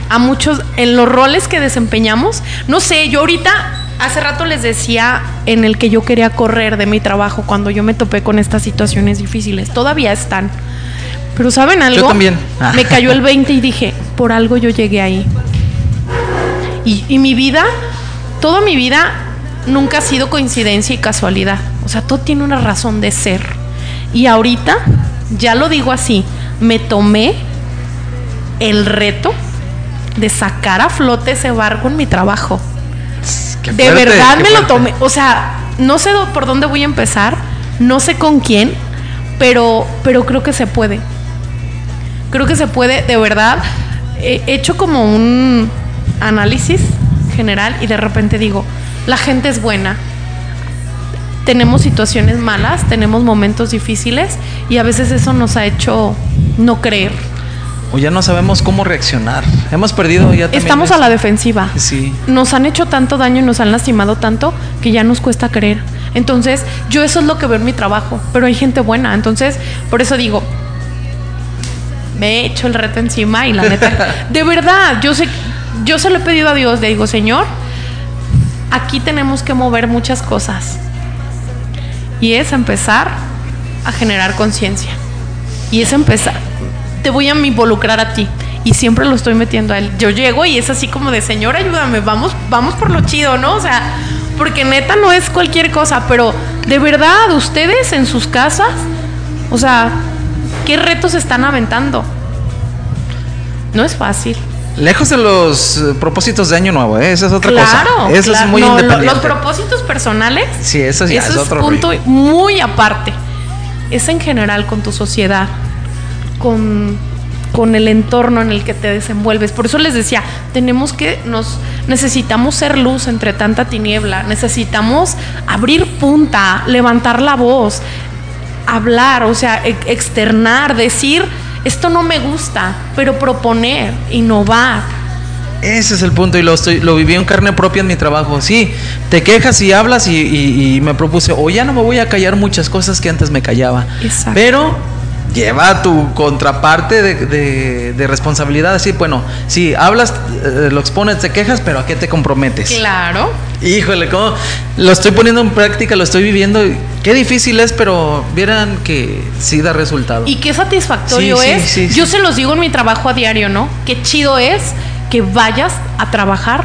A muchos, en los roles que desempeñamos, no sé, yo ahorita, hace rato les decía en el que yo quería correr de mi trabajo cuando yo me topé con estas situaciones difíciles, todavía están. Pero ¿saben algo? también. Ah. Me cayó el 20 y dije, por algo yo llegué ahí. Y, y mi vida, toda mi vida, nunca ha sido coincidencia y casualidad. O sea, todo tiene una razón de ser. Y ahorita, ya lo digo así, me tomé el reto de sacar a flote ese barco en mi trabajo. Qué De fuerte, verdad me lo tomé. O sea, no sé por dónde voy a empezar, no sé con quién, pero, pero creo que se puede. Creo que se puede, de verdad. He hecho como un análisis general y de repente digo, la gente es buena. Tenemos situaciones malas, tenemos momentos difíciles y a veces eso nos ha hecho no creer. O ya no sabemos cómo reaccionar. Hemos perdido ya Estamos a la defensiva. Sí. Nos han hecho tanto daño y nos han lastimado tanto que ya nos cuesta creer. Entonces, yo eso es lo que veo en mi trabajo, pero hay gente buena. Entonces, por eso digo, me he hecho el reto encima y la neta, de verdad, yo sé, yo se lo he pedido a Dios, le digo, Señor, aquí tenemos que mover muchas cosas. Y es empezar a generar conciencia. Y es empezar, te voy a involucrar a ti. Y siempre lo estoy metiendo a él. Yo llego y es así como de, Señor, ayúdame, vamos, vamos por lo chido, ¿no? O sea, porque neta no es cualquier cosa, pero de verdad, ustedes en sus casas, o sea, ¿qué retos están aventando? No es fácil. Lejos de los eh, propósitos de año nuevo, ¿eh? esa es otra claro, cosa. Eso claro. es muy No, lo- independiente. Los propósitos personales Sí, eso ya eso es otro punto muy aparte. Es en general con tu sociedad, con, con el entorno en el que te desenvuelves. Por eso les decía, tenemos que, nos necesitamos ser luz entre tanta tiniebla, necesitamos abrir punta, levantar la voz, hablar, o sea, e- externar, decir, esto no me gusta, pero proponer, innovar. Ese es el punto y lo, estoy, lo viví en carne propia en mi trabajo. Sí, te quejas y hablas y, y- y me propuse, o ya no me voy a callar muchas cosas que antes me callaba. Exacto. Pero lleva tu contraparte de, de- de responsabilidad. Así, bueno, sí, hablas, eh, lo expones, te quejas, pero ¿a qué te comprometes? Claro. Híjole, cómo lo estoy poniendo en práctica, lo estoy viviendo. Qué difícil es, pero vieran que sí da resultado. Y qué satisfactorio Sí, es. sí. Yo se los digo en mi trabajo a diario, ¿no? Qué chido es que vayas a trabajar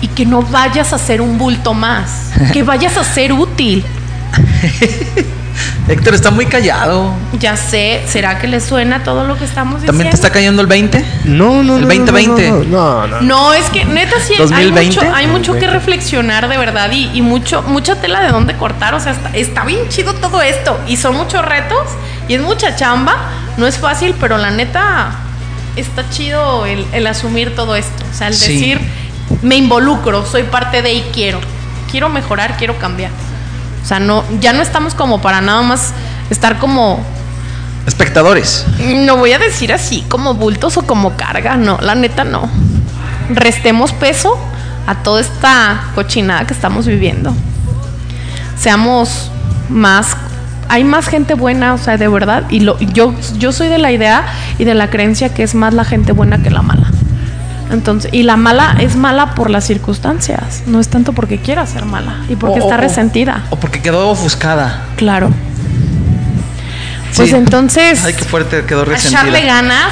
y que no vayas a ser un bulto más, que vayas a ser útil. Héctor está muy callado. Ya sé, ¿será que le suena todo lo que estamos diciendo? ¿También te está cayendo el 20? No, no, El no, 2020. No, no, no, no. No, es que neta sí hay 2020. mucho, hay mucho que reflexionar de verdad y, y mucho, mucha tela de dónde cortar. O sea, está, está bien chido todo esto y son muchos retos y es mucha chamba, no es fácil, pero la neta está chido el, el asumir todo esto. O sea, el Sí. decir, me involucro, soy parte de y quiero. Quiero mejorar, quiero cambiar. O sea, no, ya no estamos como para nada más estar como Espectadores. no voy a decir así, como bultos o como carga, no, la neta no. Restemos peso a toda esta cochinada que estamos viviendo. Seamos más, hay más gente buena, o sea, de verdad, y lo, yo, yo soy de la idea y de la creencia que es más la gente buena que la mala. Entonces, y la mala es mala por las circunstancias, no es tanto porque quiera ser mala y porque O- está o- resentida. O porque quedó ofuscada. Claro. Pues Sí. entonces, Ay, qué fuerte quedó resentida. echarle ganas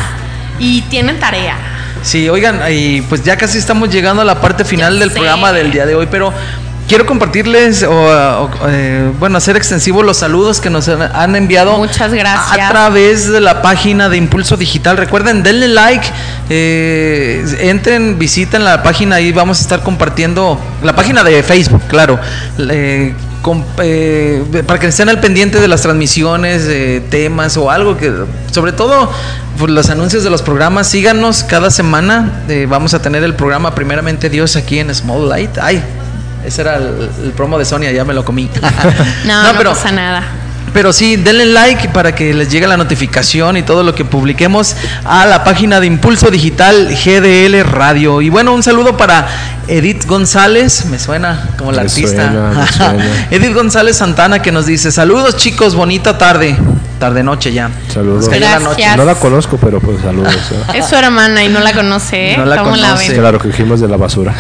y tienen tarea. Sí, oigan, y pues ya casi estamos llegando a la parte final Ya del sé. programa del día de hoy, pero quiero compartirles o, o, eh, bueno, hacer extensivo los saludos que nos han, enviado. Muchas gracias. A través de la página de Impulso Digital. Recuerden, denle like, eh, entren, visiten la página, ahí vamos a estar compartiendo la página de Facebook, claro. eh, eh, para que estén al pendiente de las transmisiones, eh, temas o algo que, sobre todo, pues, los anuncios de los programas, síganos cada semana. eh, vamos a tener el programa Primeramente Dios aquí en Small Light. Ay, ese era el, el promo de Sonia, ya me lo comí. No, no, pasa nada. pero sí, denle like para que les llegue la notificación y todo lo que publiquemos a la página de Impulso Digital GDL Radio. Y bueno, un saludo para Edith González, me suena como la Me artista. suena, me suena. Edith González Santana que nos dice, saludos chicos, bonita tarde. Tarde noche ya. Saludos. La noche. No la conozco, pero pues saludos. ¿eh? Es su hermana y no la conoce, ¿eh? No la ¿Cómo la conoce. Claro que dijimos de la basura.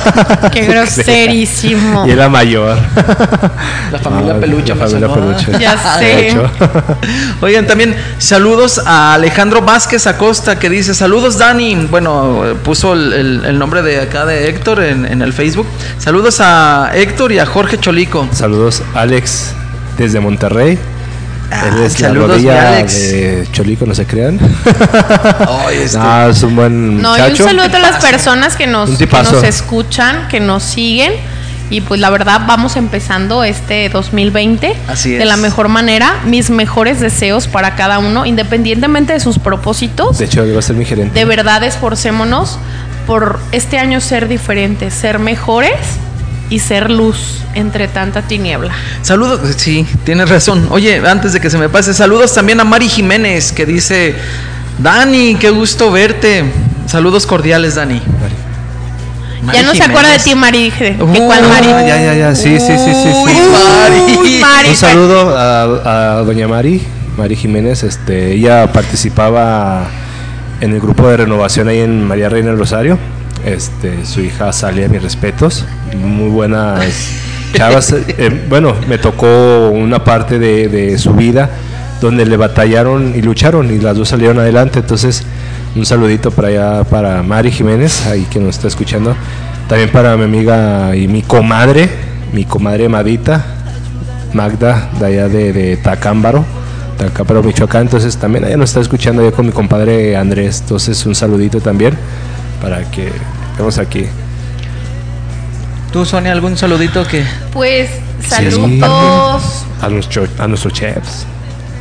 Qué groserísimo. y era mayor. La familia Ah, Peluche, La familia ¿eh? peluche. Ya sé. Oigan, también saludos a Alejandro Vázquez Acosta que dice, saludos Dani, bueno, puso el, el- el nombre de acá de Héctor en, en el Facebook. Saludos a Héctor y a Jorge Cholico. Saludos, Alex, desde Monterrey. Ah, Él es la rodilla de Cholico, no se crean. Ay, este- No, es un buen No, y un saludo a todas las personas que nos, que nos escuchan, que nos siguen. Y pues la verdad vamos empezando este 2020 Así de es. la mejor manera. Mis mejores deseos para cada uno, independientemente de sus propósitos. De hecho, él va a ser mi gerente. De verdad esforcémonos por este año ser diferentes, ser mejores y ser luz entre tanta tiniebla. Saludos, sí, tienes razón. Oye, antes de que se me pase, saludos también a Mari Jiménez que dice, Dani, qué gusto verte. Saludos cordiales, Dani. Mari ya no se acuerda de ti, Mari. dije, ¿que Uh, cuál Mari? Ya, ya, ya. Sí, sí, sí, sí. Uy, sí. Mari. Mari, Un saludo a, a doña Mari, Mari Jiménez. Este, ella participaba en el grupo de renovación ahí en María Reina del Rosario. Este, su hija Salia, mis respetos. Muy buenas chavas. Eh, bueno, me tocó una parte de, de su vida donde le batallaron y lucharon y las dos salieron adelante. Entonces, un saludito para allá para Mari Jiménez, ahí que nos está escuchando. También para mi amiga y mi comadre, mi comadre Madita, Magda, de allá de, de Tacámbaro, Tacámbaro, Michoacán. Entonces también ella nos está escuchando allá con mi compadre Andrés. Entonces un saludito también para que estemos aquí. ¿Tú, Sonia, algún saludito que Pues Sí. saludos. A, nuestro, a nuestros chefs.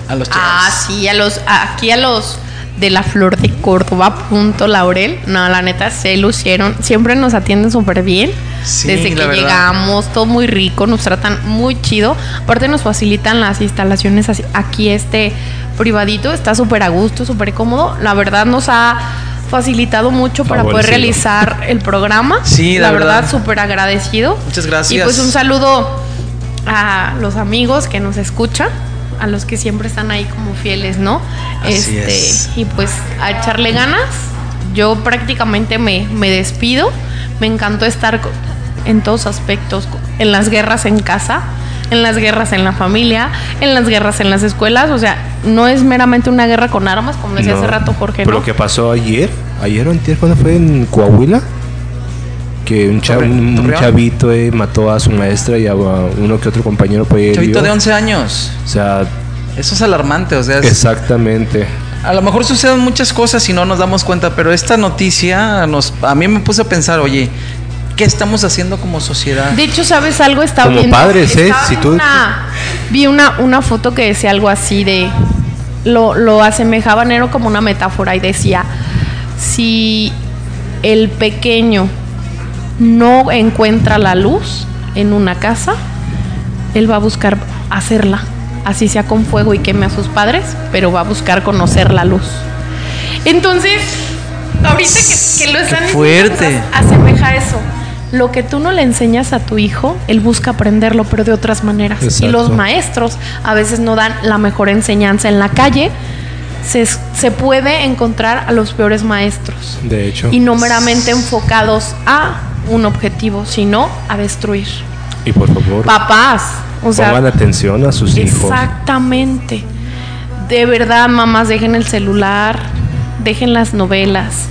a los Ah, chefs? sí, a los, aquí a los de la Flor de Córdoba, punto Laurel. No, la neta se lucieron. Siempre nos atienden súper bien. Sí, Desde que verdad. llegamos, todo muy rico, nos tratan muy chido. Aparte nos facilitan las instalaciones así- aquí este privadito, está súper a gusto, súper cómodo. La verdad nos ha facilitado mucho para poder realizar el programa. Sí, la verdad. verdad, súper agradecido. Muchas gracias. Y pues un saludo a los amigos que nos escuchan, a los que siempre están ahí como fieles, ¿no? Así este, es. Y pues a echarle ganas. Yo prácticamente me, me despido. Me encantó estar en todos aspectos, en las guerras en casa, en las guerras en la familia, en las guerras en las escuelas. O sea, no es meramente una guerra con armas, como decía No, hace rato Jorge, Por ¿no? lo que pasó ayer, ayer o antier, cuando fue en Coahuila, que un, cha- Torre- un- chavito eh, mató a su maestra y a uno que otro compañero por ahí Chavito de 11 años. O sea, Eso es alarmante, o sea, es- exactamente. a lo mejor suceden muchas cosas y no nos damos cuenta, pero esta noticia nos, a mí me puse a pensar, oye, ¿qué estamos haciendo como sociedad? De hecho, ¿sabes algo? Estaba Como viendo, padres, ¿eh? estaba Si tú- una- vi una, una foto que decía algo así de lo, lo asemejaban, era como una metáfora y decía, si el pequeño no encuentra la luz en una casa, él va a buscar hacerla, así sea con fuego y queme a sus padres, pero va a buscar conocer la luz. Entonces, ahorita que, que lo están diciendo, fuerte. pues, asemeja eso. Lo que tú no le enseñas a tu hijo, él busca aprenderlo, pero de otras maneras. Y los maestros a veces no dan la mejor enseñanza en la calle. Se, se puede encontrar a los peores maestros De hecho. y no meramente enfocados a un objetivo, sino a destruir. Y por favor, Papás, o sea, pongan atención a sus hijos. Exactamente. De verdad, mamás, dejen el celular, dejen las novelas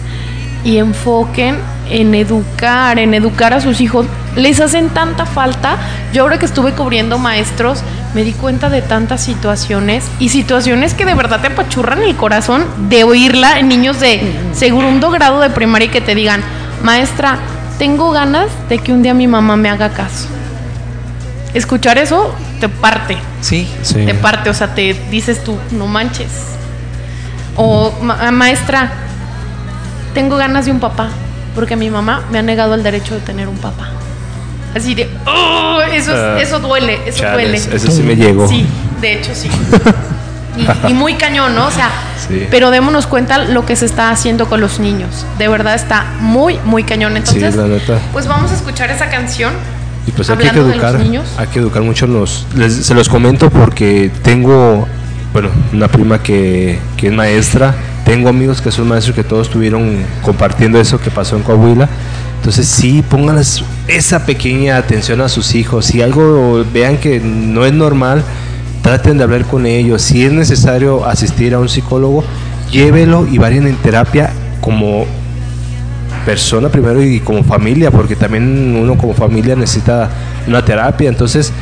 y enfoquen en educar, en educar a sus hijos. Les hacen tanta falta. Yo ahora que estuve cubriendo maestros, me di cuenta de tantas situaciones y situaciones que de verdad te apachurran el corazón de oírla en niños de segundo grado de primaria y que te digan, maestra, tengo ganas de que un día mi mamá me haga caso. Escuchar eso te parte Sí. Sí. te parte, o sea, te dices tú, no manches. O "Ma- maestra, tengo ganas de un papá, porque mi mamá me ha negado el derecho de tener un papá. Así de, "Oh, eso, es- Ah, eso duele, eso duele. Chales, ese sí me llegó. Sí, de hecho sí. Y, y muy cañón, ¿no? O sea, Sí. pero démonos cuenta lo que se está haciendo con los niños. De verdad está muy, muy cañón. Entonces, sí, la neta. pues vamos a escuchar esa canción. Y pues hay que Hablando de educar, los niños. hay que educar mucho los, les- se los comento porque tengo, bueno, una prima que, que es maestra, tengo amigos que son maestros que todos estuvieron compartiendo eso que pasó en Coahuila. Entonces sí, pónganles esa pequeña atención a sus hijos. Si algo vean que no es normal, traten de hablar con ellos. Si es necesario asistir a un psicólogo, llévelo y vayan en terapia como persona primero y como familia, porque también uno como familia necesita una terapia, entonces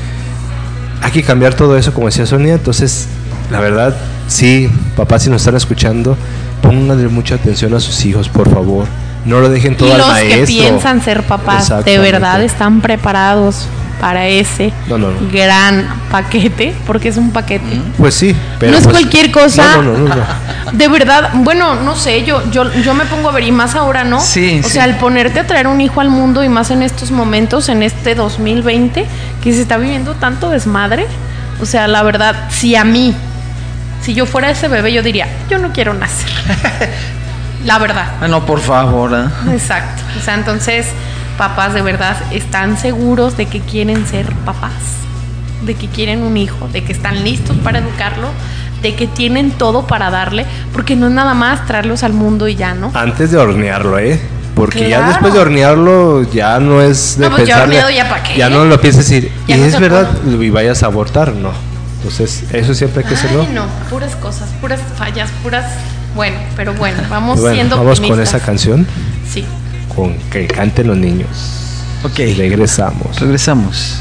hay que cambiar todo eso, como decía Sonia, entonces la verdad, sí, papás si nos están escuchando, pónganle mucha atención a sus hijos, por favor, no lo dejen todo y al los maestro. que piensan ser papás, de verdad están preparados para ese No, no, no. gran paquete, porque es un paquete. Pues sí, pero no es pues- cualquier cosa. No, no, no, no, no. De verdad, bueno, no sé, yo, yo, yo me pongo a ver, y más ahora, ¿no? Sí, O sí. sea, al ponerte a traer un hijo al mundo, y más en estos momentos, en este 2020, que se está viviendo tanto desmadre. O sea, la verdad, si a mí, si yo fuera ese bebé, yo diría, yo no quiero nacer. la verdad. No, por favor. ¿eh? Exacto. O sea, entonces, papás de verdad están seguros de que quieren ser papás, de que quieren un hijo, de que están listos para educarlo, de que tienen todo para darle, porque no es nada más traerlos al mundo y ya, ¿no? Antes de hornearlo, ¿eh? Porque ya después de hornearlo ya no es de No, pues ya horneado, ¿ya qué? Ya no lo pienses decir, y no es verdad, y vayas a abortar, no. Entonces, eso siempre hay que hacerlo. Ay, no, puras cosas, puras fallas, puras. Bueno, pero bueno, vamos bueno, siendo vamos con esa canción, Sí. con que canten los niños. Ok. Y regresamos. Regresamos.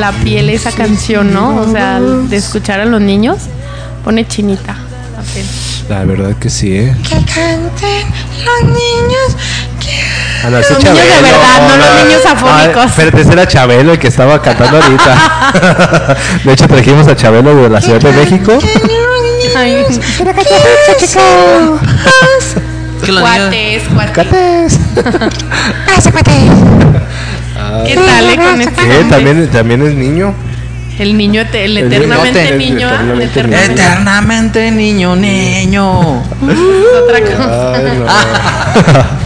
La piel esa canción, ¿no? O sea, de escuchar a los niños, pone chinita la piel. La verdad que sí, ¿eh? Que canten los niños Ah, no, ese Los niños de Chabelo, verdad, no los niños afónicos. Ah, espérate, ese era Chabelo el que estaba cantando ahorita. de hecho, trajimos a Chabelo de la Ciudad de México. Ay, Que cuates, cuates. ¿Qué tal eh, con este ¿Qué? nombre? ¿También, ¿También es niño? El niño, el El eternamente niño. El ah, eternamente eternamente. Eternamente niño, niño. Es otra cosa. Ay,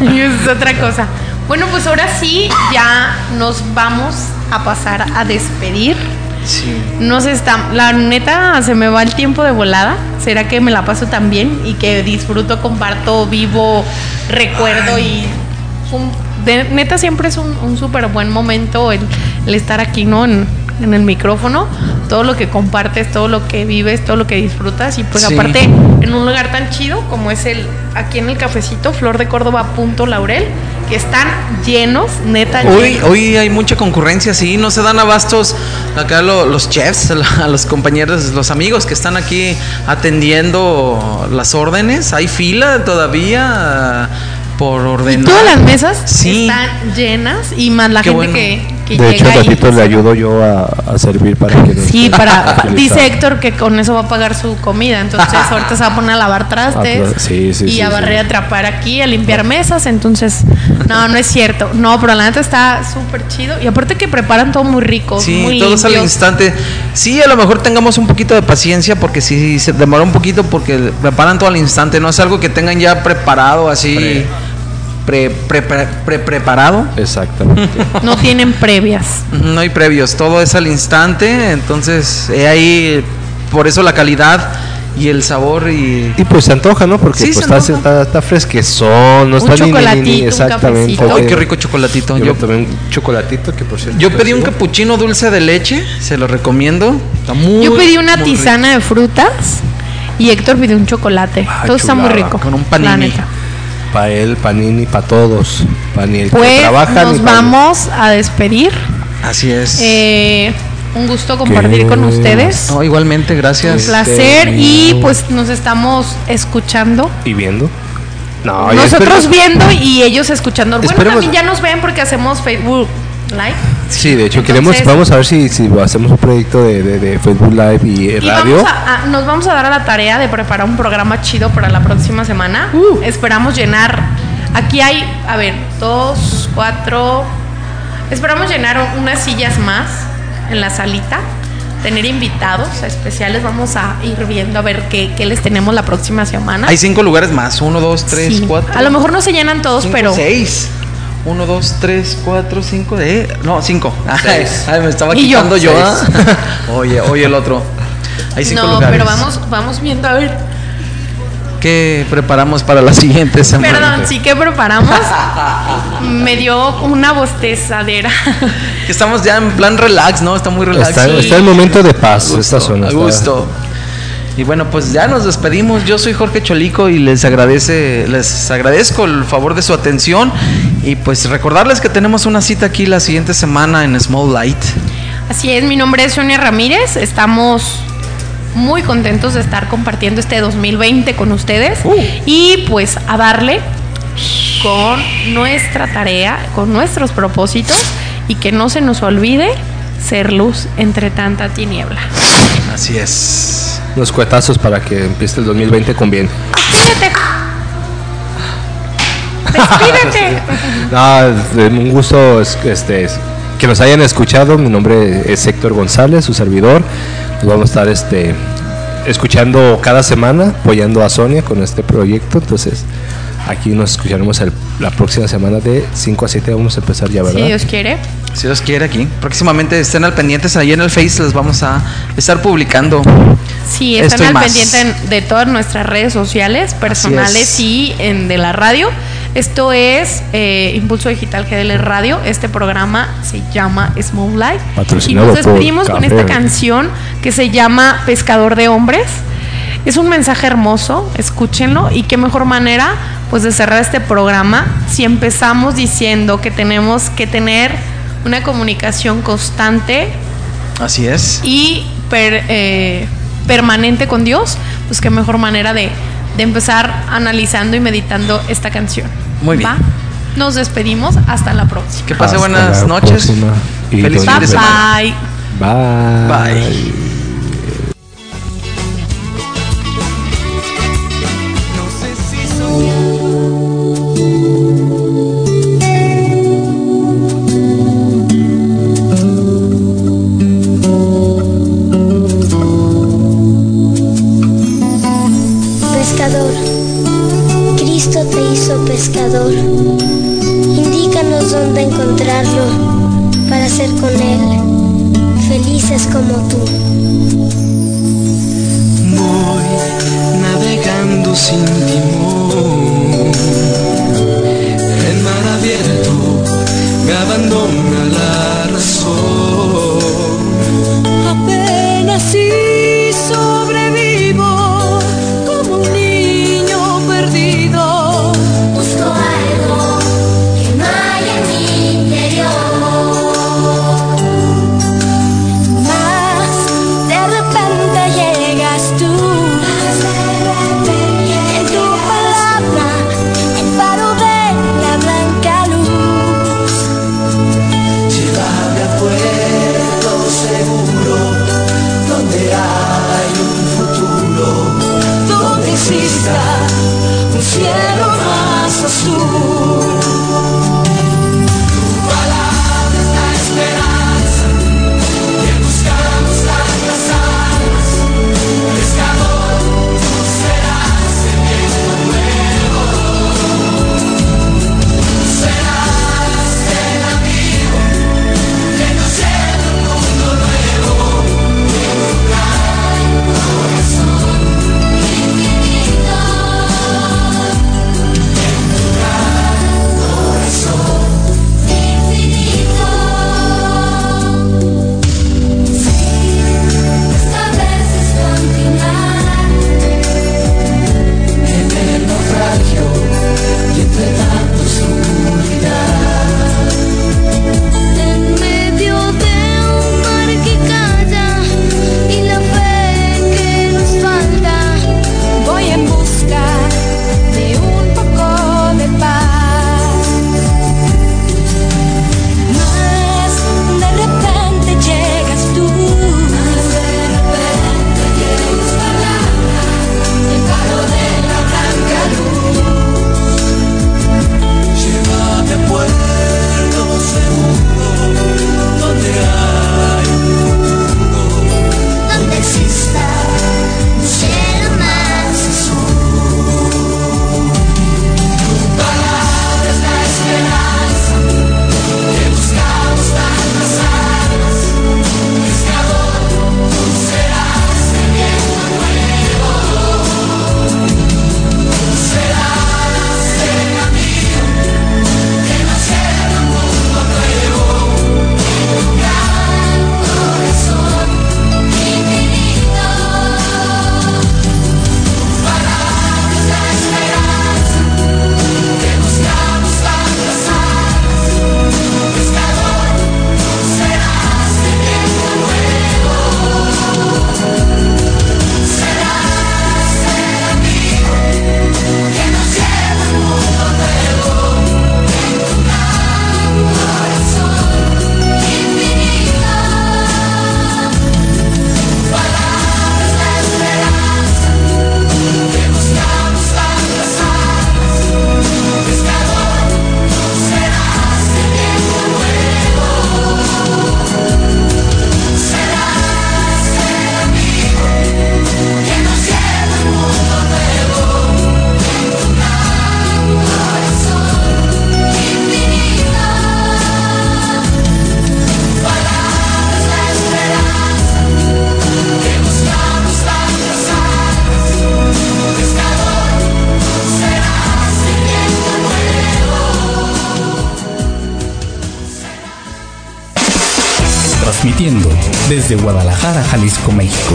no. es otra cosa. Bueno, pues ahora sí, ya nos vamos a pasar a despedir. Sí. Nos está, la neta se me va el tiempo de volada. ¿Será que me la paso tan bien y que disfruto, comparto, vivo, recuerdo y un- de, neta siempre es un, un súper buen momento el, el estar aquí, ¿no? En, en el micrófono, todo lo que compartes, todo lo que vives, todo lo que disfrutas y pues Sí. aparte en un lugar tan chido como es el aquí en el cafecito Flor de Córdoba punto Laurel que están llenos, neta Hoy, llenos. hoy hay mucha concurrencia, sí, no se dan abastos acá lo- los chefs, a los compañeros, los amigos que están aquí atendiendo las órdenes. Hay fila todavía por Y ordenar. todas las mesas Sí. están llenas y más la Qué gente bueno. que, que De hecho, llega ahí. ratito le ayudo yo a, a servir para que no Sí, esté para, pa- utilizado. dice Héctor que con eso va a pagar su comida, entonces ahorita se va a poner a lavar trastes Ah, sí, sí, y sí, a sí. barrer, a atrapar aquí, a limpiar mesas, entonces no, no es cierto, no, pero la neta está súper chido y aparte que preparan todo muy rico, Sí, muy todo al instante. Sí, a lo mejor tengamos un poquito de paciencia porque si se demora un poquito porque preparan todo al instante, no es algo que tengan ya preparado así pre, pre- pre- pre- preparado. Exactamente. No tienen previas. No hay previos, todo es al instante, entonces he ahí por eso la calidad y el sabor y Y pues se antoja, ¿no? Porque Sí, pues está, está, está fresquezón, no Un está ni- ni, ni, chocolatito, un exactamente. cafecito. ¡Ay, qué rico chocolatito! Yo, Yo, tomé un chocolatito que por cierto. yo pedí un capuchino dulce de leche, se lo recomiendo. Está muy Yo pedí una tisana de frutas y Héctor pidió un chocolate. Ah, todo está muy rico. con un panini. La neta. Pa' él, panini, para todos. Pa' ni el que Pues trabaja nos vamos a despedir. Así es. Eh, un gusto compartir ¿Qué? con ustedes. No, igualmente, Un gracias. placer Este, y no. pues nos estamos escuchando. ¿Y viendo? No, Nosotros espero- viendo y ellos escuchando. Bueno, Esperemos- también ya nos ven porque hacemos Facebook Live. Sí, de hecho, queremos, Entonces- vamos a ver si, si hacemos un proyecto de, de- de Facebook Live y eh, Y radio. vamos a- a- nos vamos a dar a la tarea de preparar un programa chido para la próxima semana. Uh. Esperamos llenar. Aquí hay, a ver, dos, cuatro. Esperamos llenar unas sillas más en la salita tener invitados especiales. Vamos a ir viendo a ver qué, qué les tenemos la próxima semana. Hay cinco lugares más. Uno, dos, tres, Sí. cuatro. A lo mejor no se llenan todos, cinco, pero. Seis. Uno, dos, tres, cuatro, cinco. De... No, cinco. Ay, ay, me estaba yo. quitando yo. Seis. ¿ah? oye, oye, el otro. Hay cinco no, lugares. pero vamos, vamos viendo a ver. ¿Qué preparamos para la siguiente semana? Perdón, sí que preparamos. Me dio una bostezadera. Que estamos ya en plan relax, ¿no? Está muy relax. Está, está el momento de paz, esta zona. A está- gusto. Y bueno, pues ya nos despedimos. Yo soy Jorge Cholico y les agradece, les agradezco el favor de su atención y pues recordarles que tenemos una cita aquí la siguiente semana en Small Light. Así es, mi nombre es Sonia Ramírez. Estamos muy contentos de estar compartiendo este 2020 con ustedes y pues a darle con nuestra tarea, con nuestros propósitos y que no se nos olvide ser luz entre tanta tiniebla. Así es. Los cuetazos para que empiece el 2020 con bien. Despídete. Despídete. No, un gusto es- este, es- que nos hayan escuchado. Mi nombre es Héctor González, su servidor. Nos vamos a estar este, escuchando cada semana, apoyando a Sonia con este proyecto. Entonces, aquí nos escucharemos el- la próxima semana de 5 a 7. Vamos a empezar ya, Si ¿verdad? Dios quiere. Si Dios quiere aquí. Próximamente estén al pendientes ahí en el Face, les vamos a estar publicando. Sí, están al más. pendiente en- de todas nuestras redes sociales, personales es. y en de la radio. Esto es eh, Impulso Digital GDL Radio. Este programa se llama Small Life. Y nos despedimos con esta canción que se llama Pescador de Hombres. Es un mensaje hermoso, escúchenlo. Y qué mejor manera pues de cerrar este programa si empezamos diciendo que tenemos que tener una comunicación constante Así es. y per- eh, permanente con Dios, pues qué mejor manera de, de empezar analizando y meditando esta canción. Muy bien. ¿Va? Nos despedimos, hasta la próxima. Que pase Hasta buenas noches. Feliz fin de semana. bye. Bye. Bye. Para ser con Él felices como tú. Voy navegando sin timón. En mar abierto me abandona Guadalajara, Jalisco, México.